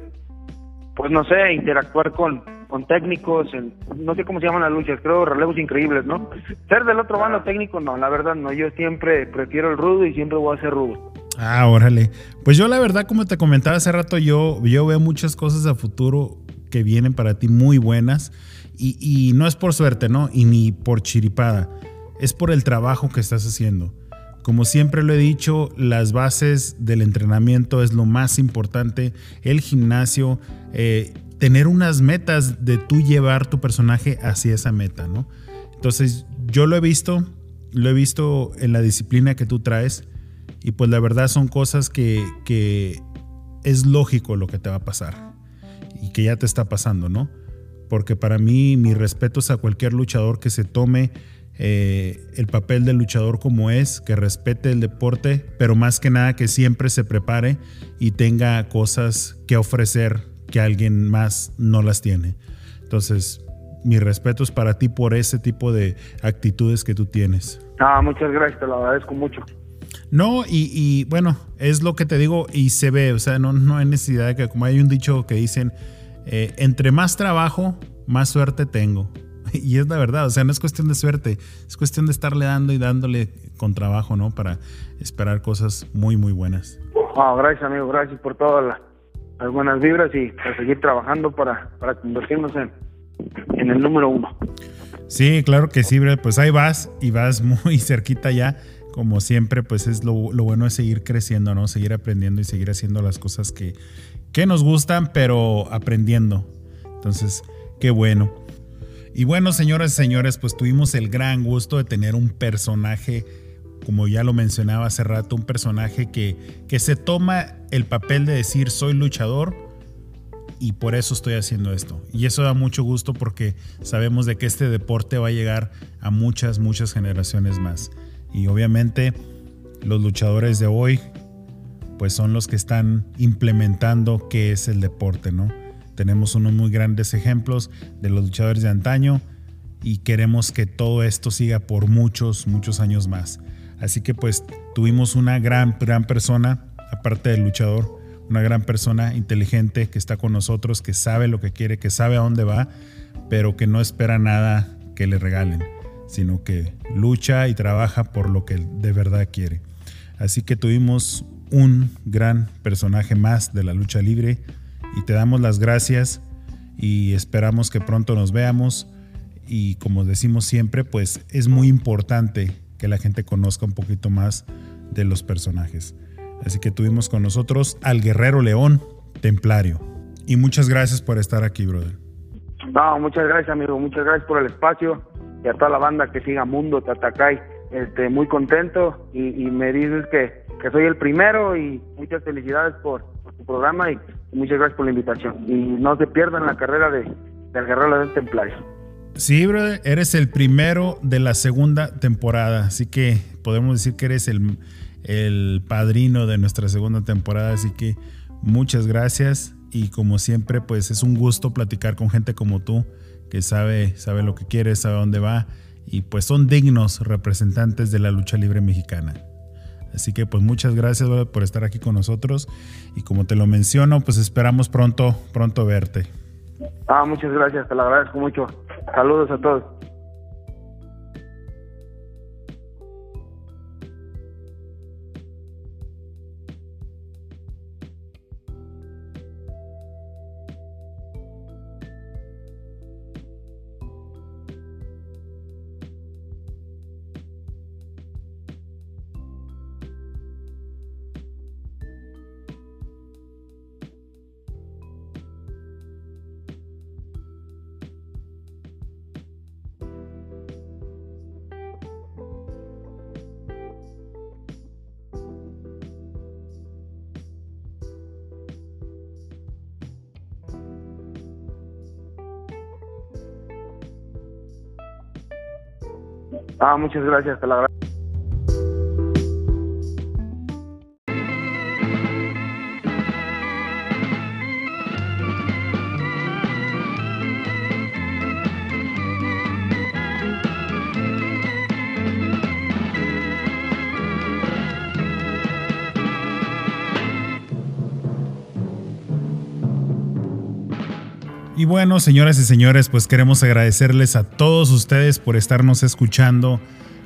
pues no sé, interactuar con, con técnicos, no sé cómo se llaman las luchas, creo relevos increíbles, ¿no? Ser del otro bando técnico, no, la verdad no, yo siempre prefiero el rudo y siempre voy a ser rudo. Ah, órale. Pues yo la verdad, como te comentaba hace rato, yo, yo veo muchas cosas a futuro que vienen para ti muy buenas. Y, no es por suerte, ¿no? Y ni por chiripada. Es por el trabajo que estás haciendo. Como siempre lo he dicho, las bases del entrenamiento es lo más importante. El gimnasio, eh, tener unas metas de tú llevar tu personaje hacia esa meta, ¿no? Entonces, yo lo he visto, lo he visto en la disciplina que tú traes. Y pues la verdad son cosas que, que es lógico lo que te va a pasar. Y que ya te está pasando, ¿no? porque para mí mi respeto es a cualquier luchador que se tome eh, el papel del luchador como es, que respete el deporte, pero más que nada que siempre se prepare y tenga cosas que ofrecer que alguien más no las tiene. Entonces, mi respeto es para ti por ese tipo de actitudes que tú tienes. Ah, muchas gracias, te lo agradezco mucho. No, y, bueno, es lo que te digo y se ve, o sea, no, no hay necesidad de que, como hay un dicho que dicen, eh, entre más trabajo, más suerte tengo. [laughs] Y es la verdad, o sea, no es cuestión de suerte, es cuestión de estarle dando y dándole con trabajo, ¿no? Para esperar cosas muy, muy buenas. gracias, amigo, gracias por todas las, buenas vibras y por seguir trabajando para, para convertirnos en, en el número uno. Sí, claro que sí, pues ahí vas y vas muy [laughs] cerquita ya. Como siempre, pues es lo, lo bueno es seguir creciendo, ¿no? Seguir aprendiendo y seguir haciendo las cosas que, que nos gustan, pero aprendiendo. Entonces, qué bueno. Y bueno, señoras y señores, pues tuvimos el gran gusto de tener un personaje, como ya lo mencionaba hace rato, un personaje que, que se toma el papel de decir soy luchador y por eso estoy haciendo esto. Y eso da mucho gusto porque sabemos de que este deporte va a llegar a muchas, muchas generaciones más. Y obviamente los luchadores de hoy pues son los que están implementando qué es el deporte, ¿no? Tenemos unos muy grandes ejemplos de los luchadores de antaño y queremos que todo esto siga por muchos, muchos años más. Así que pues tuvimos una gran, gran persona, aparte del luchador, una gran persona inteligente que está con nosotros, que sabe lo que quiere, que sabe a dónde va, pero que no espera nada que le regalen, sino que lucha y trabaja por lo que de verdad quiere. Así que tuvimos un gran personaje más de la lucha libre y te damos las gracias y esperamos que pronto nos veamos y como decimos siempre pues es muy importante que la gente conozca un poquito más de los personajes. Así que tuvimos con nosotros al Guerrero León, templario. Y muchas gracias por estar aquí, brother. No, muchas gracias, amigo. Muchas gracias por el espacio y a toda la banda que siga Mundo Tatacay. Este, muy contento y, me dices que, que, soy el primero y muchas felicidades por, por, tu programa muchas gracias por la invitación. Y no se pierdan la carrera de, del Guerrero del Templario. Sí, brother, eres el primero de la segunda temporada, así que podemos decir que eres el, el padrino de nuestra segunda temporada, así que muchas gracias y como siempre pues es un gusto platicar con gente como tú que sabe, sabe lo que quiere, sabe dónde va y pues son dignos representantes de la lucha libre mexicana. Así que pues muchas gracias por estar aquí con nosotros y como te lo menciono pues esperamos pronto, pronto verte. Ah, muchas gracias, te lo agradezco mucho. Saludos a todos. Ah, muchas gracias, te la agradezco. Y bueno, señoras y señores, pues queremos agradecerles a todos ustedes por estarnos escuchando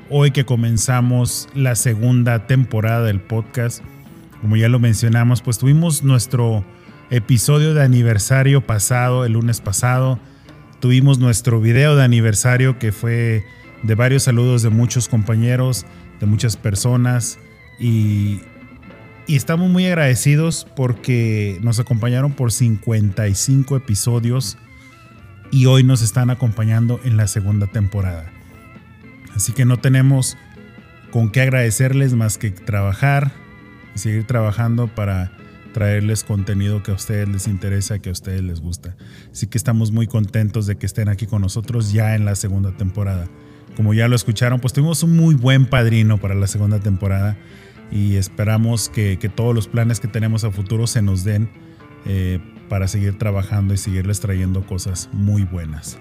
hoy que comenzamos la segunda temporada del podcast. Como ya lo mencionamos, pues tuvimos nuestro episodio de aniversario pasado, el lunes pasado. Tuvimos nuestro video de aniversario que fue de varios saludos de muchos compañeros, de muchas personas y y estamos muy agradecidos porque nos acompañaron por 55 episodios y hoy nos están acompañando en la segunda temporada. Así que no tenemos con qué agradecerles más que trabajar y seguir trabajando para traerles contenido que a ustedes les interesa, que a ustedes les gusta. Así que estamos muy contentos de que estén aquí con nosotros ya en la segunda temporada. Como ya lo escucharon, pues tuvimos un muy buen padrino para la segunda temporada y esperamos que, que, todos los planes que tenemos a futuro se nos den eh, para seguir trabajando y seguirles trayendo cosas muy buenas.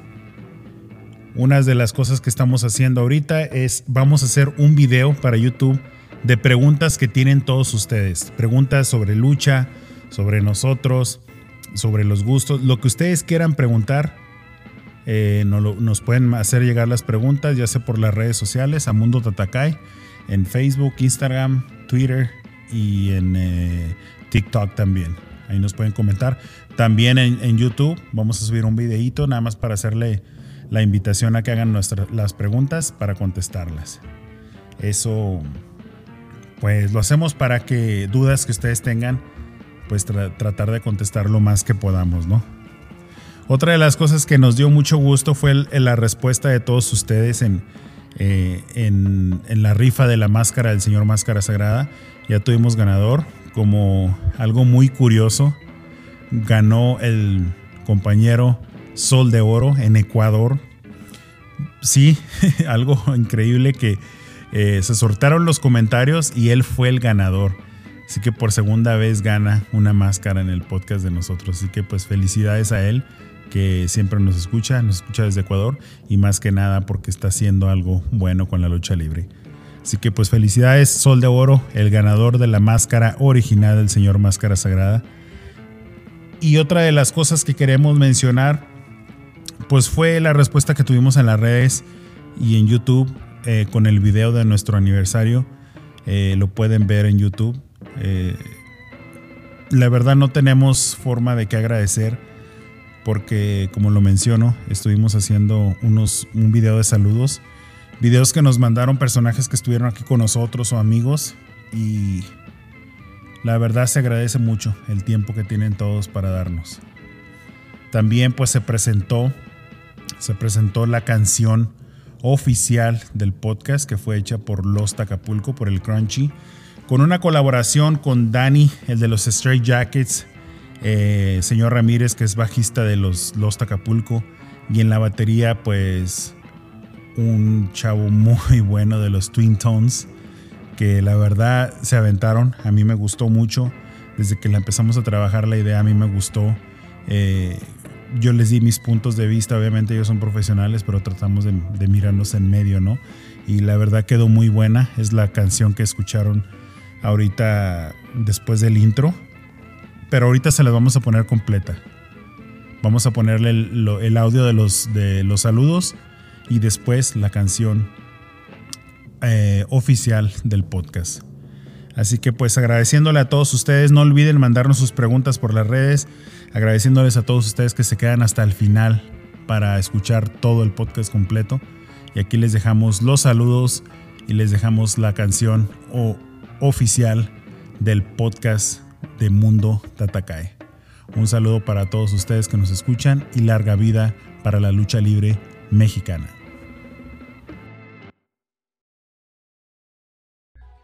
Una de las cosas que estamos haciendo ahorita es vamos a hacer un video para YouTube de preguntas que tienen todos ustedes. Preguntas sobre lucha, sobre nosotros, sobre los gustos, lo que ustedes quieran preguntar. Eh, nos, pueden hacer llegar las preguntas, ya sea por las redes sociales, a Mundo Tatakai, en Facebook, Instagram, Twitter y en eh, TikTok también. Ahí nos pueden comentar. También en, YouTube vamos a subir un videito nada más para hacerle la invitación a que hagan nuestras, las preguntas para contestarlas. Eso, pues lo hacemos para que dudas que ustedes tengan, pues tra tratar de contestar lo más que podamos, ¿no? Otra de las cosas que nos dio mucho gusto fue la respuesta de todos ustedes en, eh, en, la rifa de la máscara del señor Máscara Sagrada. Ya tuvimos ganador. Como algo muy curioso, ganó el compañero Sol de Oro en Ecuador. Sí, [laughs] algo increíble que eh, se sortaron los comentarios y él fue el ganador. Así que por segunda vez gana una máscara en el podcast de nosotros. Así que pues felicidades a él que siempre nos escucha, nos escucha desde Ecuador y más que nada porque está haciendo algo bueno con la lucha libre. Así que pues felicidades Sol de Oro, el ganador de la máscara original del señor Máscara Sagrada. Y otra de las cosas que queremos mencionar pues fue la respuesta que tuvimos en las redes y en YouTube eh, con el video de nuestro aniversario. Eh, lo pueden ver en YouTube. Eh, la verdad no tenemos forma de que agradecer porque como lo menciono, estuvimos haciendo unos, un video de saludos, videos que nos mandaron personajes que estuvieron aquí con nosotros o amigos y la verdad se agradece mucho el tiempo que tienen todos para darnos. También pues se presentó, se presentó la canción oficial del podcast que fue hecha por Los Tacapulco, por el Crunchy, con una colaboración con Dani, el de los Stray Jackets, eh, señor Ramírez, que es bajista de los Los Tacapulco, y en la batería pues un chavo muy [laughs] bueno de los Twin Tones, que la verdad se aventaron, a mí me gustó mucho, desde que la empezamos a trabajar la idea a mí me gustó. Eh, yo les di mis puntos de vista, obviamente ellos son profesionales, pero tratamos de, mirarnos en medio, ¿no? Y la verdad quedó muy buena, es la canción que escucharon ahorita después del intro, pero ahorita se la vamos a poner completa. Vamos a ponerle el, audio de los, de los saludos y después la canción eh, oficial del podcast. Así que pues agradeciéndole a todos ustedes, no olviden mandarnos sus preguntas por las redes, agradeciéndoles a todos ustedes que se quedan hasta el final para escuchar todo el podcast completo. Y aquí les dejamos los saludos y les dejamos la canción oficial del podcast de Mundo Tatacae. Un saludo para todos ustedes que nos escuchan y larga vida para la lucha libre mexicana.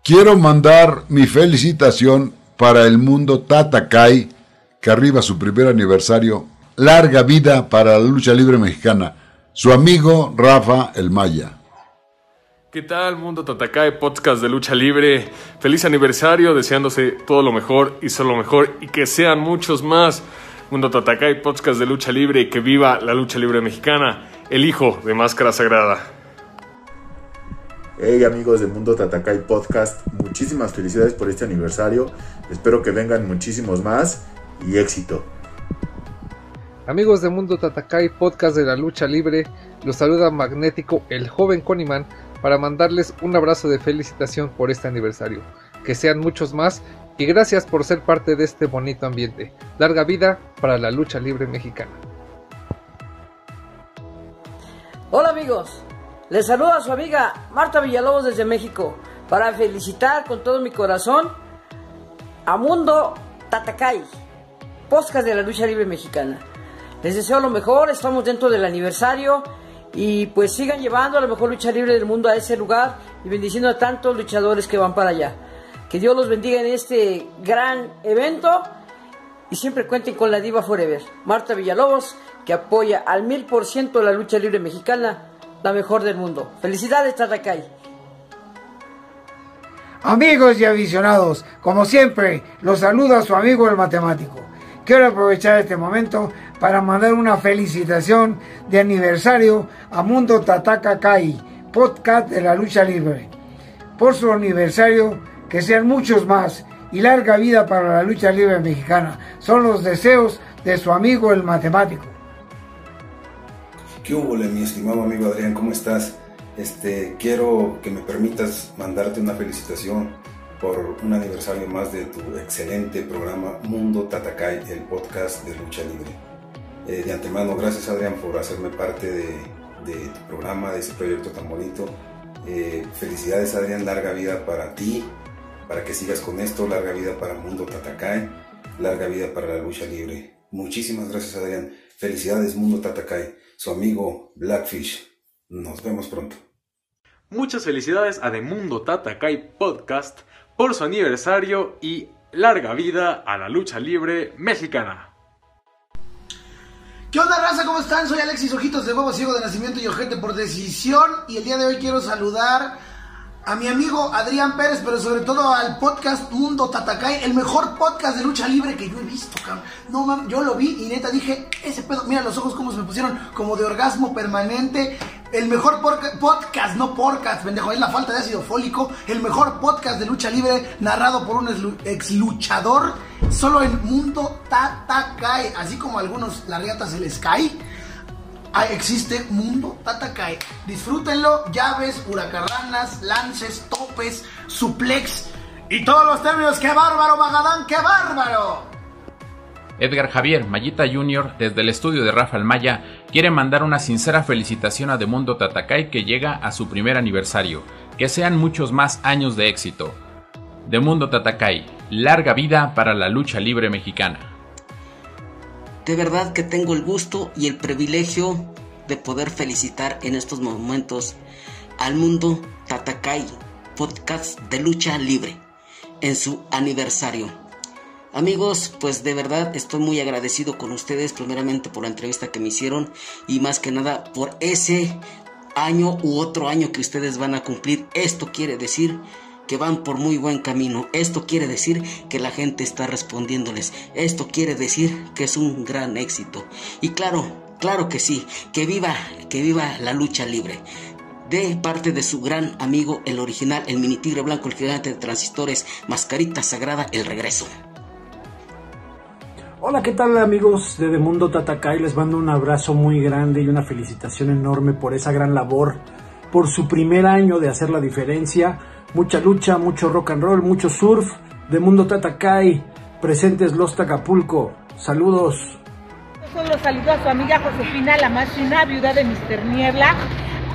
Quiero mandar mi felicitación para el mundo Tatakai, que arriba su primer aniversario. Larga vida para la lucha libre mexicana. Su amigo Rafa El Maya. ¿Qué tal, Mundo Tatakai, podcast de lucha libre? Feliz aniversario, deseándose todo lo mejor y solo lo mejor y que sean muchos más. Mundo Tatakai, podcast de lucha libre y que viva la lucha libre mexicana, el hijo de Máscara Sagrada. Hey amigos de Mundo Tatakai Podcast, muchísimas felicidades por este aniversario. Espero que vengan muchísimos más y éxito. Amigos de Mundo Tatakai Podcast de la Lucha Libre, los saluda Magnético, el joven Coniman, para mandarles un abrazo de felicitación por este aniversario. Que sean muchos más y gracias por ser parte de este bonito ambiente. Larga vida para la lucha libre mexicana. Hola amigos, les saluda a su amiga Marta Villalobos desde México para felicitar con todo mi corazón a Mundo Tatacay, podcast de la lucha libre mexicana. Les deseo lo mejor, estamos dentro del aniversario y pues sigan llevando a la mejor lucha libre del mundo a ese lugar y bendiciendo a tantos luchadores que van para allá. Que Dios los bendiga en este gran evento y siempre cuenten con la diva Forever, Marta Villalobos, que apoya al mil por ciento la lucha libre mexicana la mejor del mundo. Felicidades, Tatacay. Amigos y aficionados, como siempre, los saluda su amigo el matemático. Quiero aprovechar este momento para mandar una felicitación de aniversario a Mundo Tataka podcast de la lucha libre. Por su aniversario, que sean muchos más y larga vida para la lucha libre mexicana. Son los deseos de su amigo el matemático. ¿Qué hubo, mi estimado amigo Adrián? ¿Cómo estás? Este, quiero que me permitas mandarte una felicitación por un aniversario más de tu excelente programa Mundo Tatakai, el podcast de lucha libre. Eh, de antemano, gracias Adrián por hacerme parte de, tu programa, de ese proyecto tan bonito. Eh, felicidades Adrián, larga vida para ti, para que sigas con esto, larga vida para Mundo Tatakai, larga vida para la lucha libre. Muchísimas gracias Adrián. Felicidades Mundo Tatakai su amigo Blackfish. Nos vemos pronto. Muchas felicidades a The Mundo Tatakai Podcast por su aniversario y larga vida a la lucha libre mexicana. ¿Qué onda, raza? ¿Cómo están? Soy Alexis Ojitos de Bobo Ciego de Nacimiento y Ojete por decisión. Y el día de hoy quiero saludar a mi amigo Adrián Pérez, pero sobre todo al podcast Mundo Tatacay, el mejor podcast de lucha libre que yo he visto, cabrón. No mames, yo lo vi y neta dije, ese pedo, mira los ojos como se me pusieron como de orgasmo permanente. El mejor podcast, no podcast, pendejo, es la falta de ácido fólico. El mejor podcast de lucha libre narrado por un ex luchador, solo en Mundo Tatacay, así como algunos la riata se les cae Ah, existe Mundo Tatakai. Disfrútenlo, llaves, huracarranas, lances, topes, suplex y todos los términos. ¡Qué bárbaro, Magadán! ¡Qué bárbaro! Edgar Javier Mayita Jr., desde el estudio de Rafael Maya, quiere mandar una sincera felicitación a Mundo Tatakai que llega a su primer aniversario. Que sean muchos más años de éxito. Mundo Tatakai, Larga vida para la lucha libre mexicana. De verdad que tengo el gusto y el privilegio de poder felicitar en estos momentos al mundo Tatakai, podcast de lucha libre, en su aniversario. Amigos, pues de verdad estoy muy agradecido con ustedes, primeramente por la entrevista que me hicieron y más que nada por ese año u otro año que ustedes van a cumplir. Esto quiere decir que van por muy buen camino. Esto quiere decir que la gente está respondiéndoles. Esto quiere decir que es un gran éxito. Y claro, claro que sí, que viva, que viva la lucha libre. De parte de su gran amigo, el original, el mini tigre blanco, el gigante de transistores, mascarita sagrada, el regreso. Hola, ¿qué tal amigos de The Mundo Tatakai? Les mando un abrazo muy grande y una felicitación enorme por esa gran labor, por su primer año de hacer la diferencia. Mucha lucha, mucho rock and roll, mucho surf. The Mundo Tatakai, presentes Los Tacapulco. Saludos. Solo saludo a su amiga Josefina, la más fina viuda de Mr. Niebla.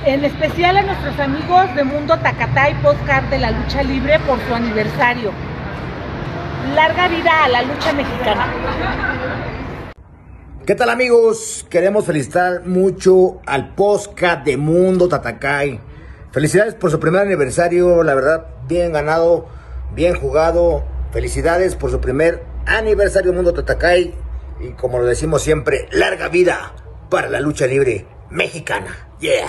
En especial a nuestros amigos de Mundo Tacatay Podcast de la Lucha Libre por su aniversario. Larga vida a la lucha mexicana. ¿Qué tal amigos? Queremos felicitar mucho al podcast de Mundo Tatakai. Felicidades por su primer aniversario, la verdad, bien ganado, bien jugado. Felicidades por su primer aniversario Mundo Tatakai. Y como lo decimos siempre, larga vida para la lucha libre mexicana. Yeah.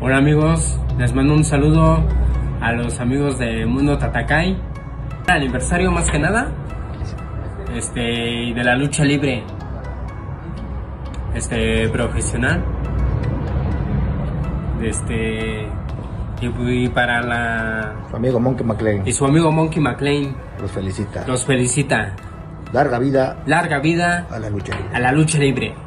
Hola amigos, les mando un saludo a los amigos de Mundo Tatakai. Aniversario más que nada. Este, de la lucha libre. Este, profesional. Este, y, para la... Su amigo Monkey McLean. Y su amigo Monkey McLean. Los felicita. Los felicita. Larga vida. Larga vida. A la lucha libre. A la lucha libre.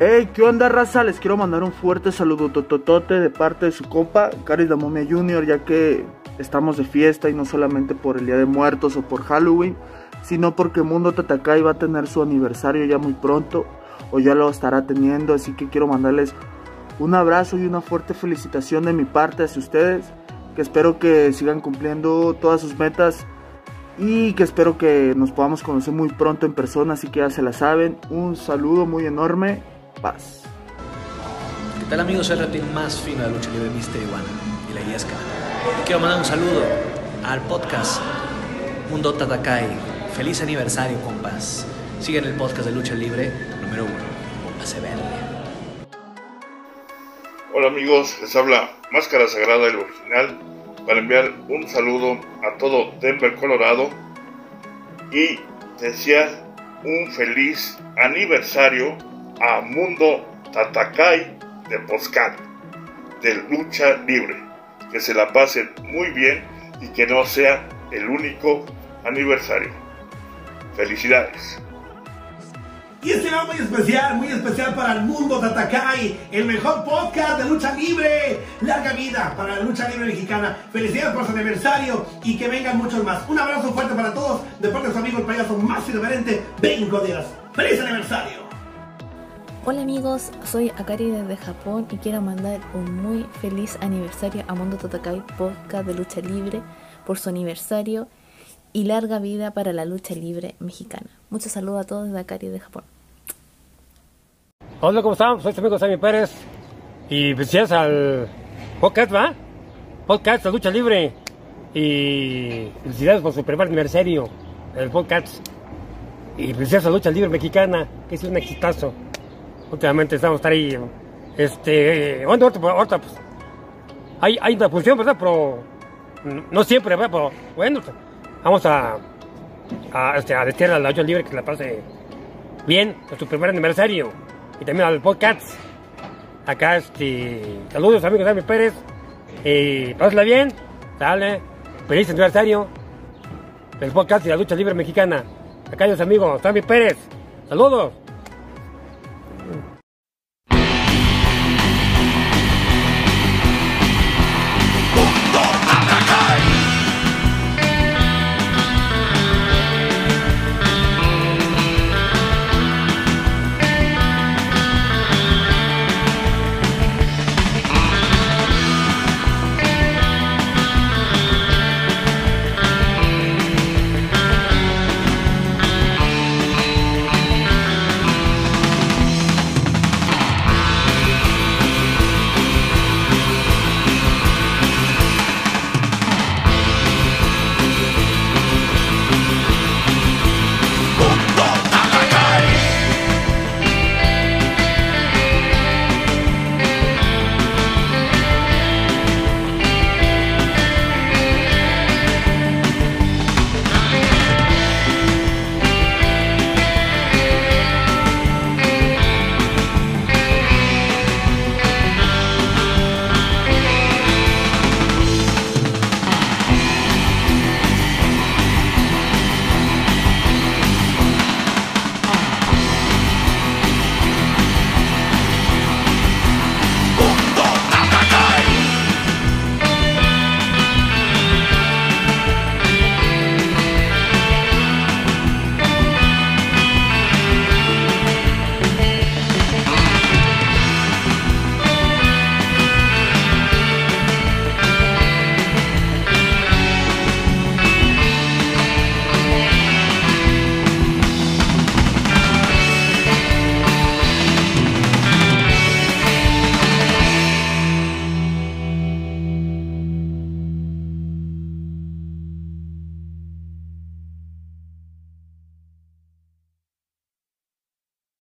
Hey, ¿qué onda, raza? Les quiero mandar un fuerte saludo tototote de parte de su compa, Caris de Momia Jr., ya que estamos de fiesta y no solamente por el Día de Muertos o por Halloween, sino porque Mundo Tatakai va a tener su aniversario ya muy pronto, o ya lo estará teniendo, así que quiero mandarles un abrazo y una fuerte felicitación de mi parte hacia ustedes, que espero que sigan cumpliendo todas sus metas y que espero que nos podamos conocer muy pronto en persona, así que ya se la saben. Un saludo muy enorme paz. ¿Qué tal amigos? Soy el reptil más fino de lucha libre Mister Iguana y la Yesca. Quiero mandar un saludo al podcast Mundo Tatakai. Feliz aniversario, compas. Siguen el podcast de lucha libre número uno. Póngase verde. Hola amigos, les habla Máscara Sagrada el original para enviar un saludo a todo Denver, Colorado y desear un feliz aniversario a Mundo Tatakai de Poscat de lucha libre. Que se la pasen muy bien y que no sea el único aniversario. Felicidades. Y este va muy especial, muy especial para el mundo Tatakai, el mejor podcast de lucha libre. Larga vida para la lucha libre mexicana. Felicidades por su aniversario y que vengan muchos más. Un abrazo fuerte para todos de parte de su amigo el payaso más irreverente, Bengo Díaz. ¡Feliz aniversario! Hola amigos, soy Akari desde Japón y quiero mandar un muy feliz aniversario a Mundo Tatakai Podcast de Lucha Libre por su aniversario y larga vida para la lucha libre mexicana. Muchos saludos a todos desde Akari de Japón. Hola, ¿cómo están? Soy su amigo Sammy Pérez y felicidades al podcast, ¿va? Podcast de Lucha Libre y felicidades por su primer aniversario del podcast y felicidades a Lucha Libre Mexicana, que es un exitazo últimamente estamos ahí, este, bueno, ahorita, ahorita pues, hay, hay una función, ¿verdad? Pero no siempre, ¿verdad? Pero bueno, vamos a, a, este, a a la lucha libre que la pase bien en su primer aniversario y también al podcast. Acá, este, saludos amigos mi Pérez, y pásala bien, dale, feliz aniversario del podcast y la lucha libre mexicana. Acá los amigos, Sammy Pérez, saludos.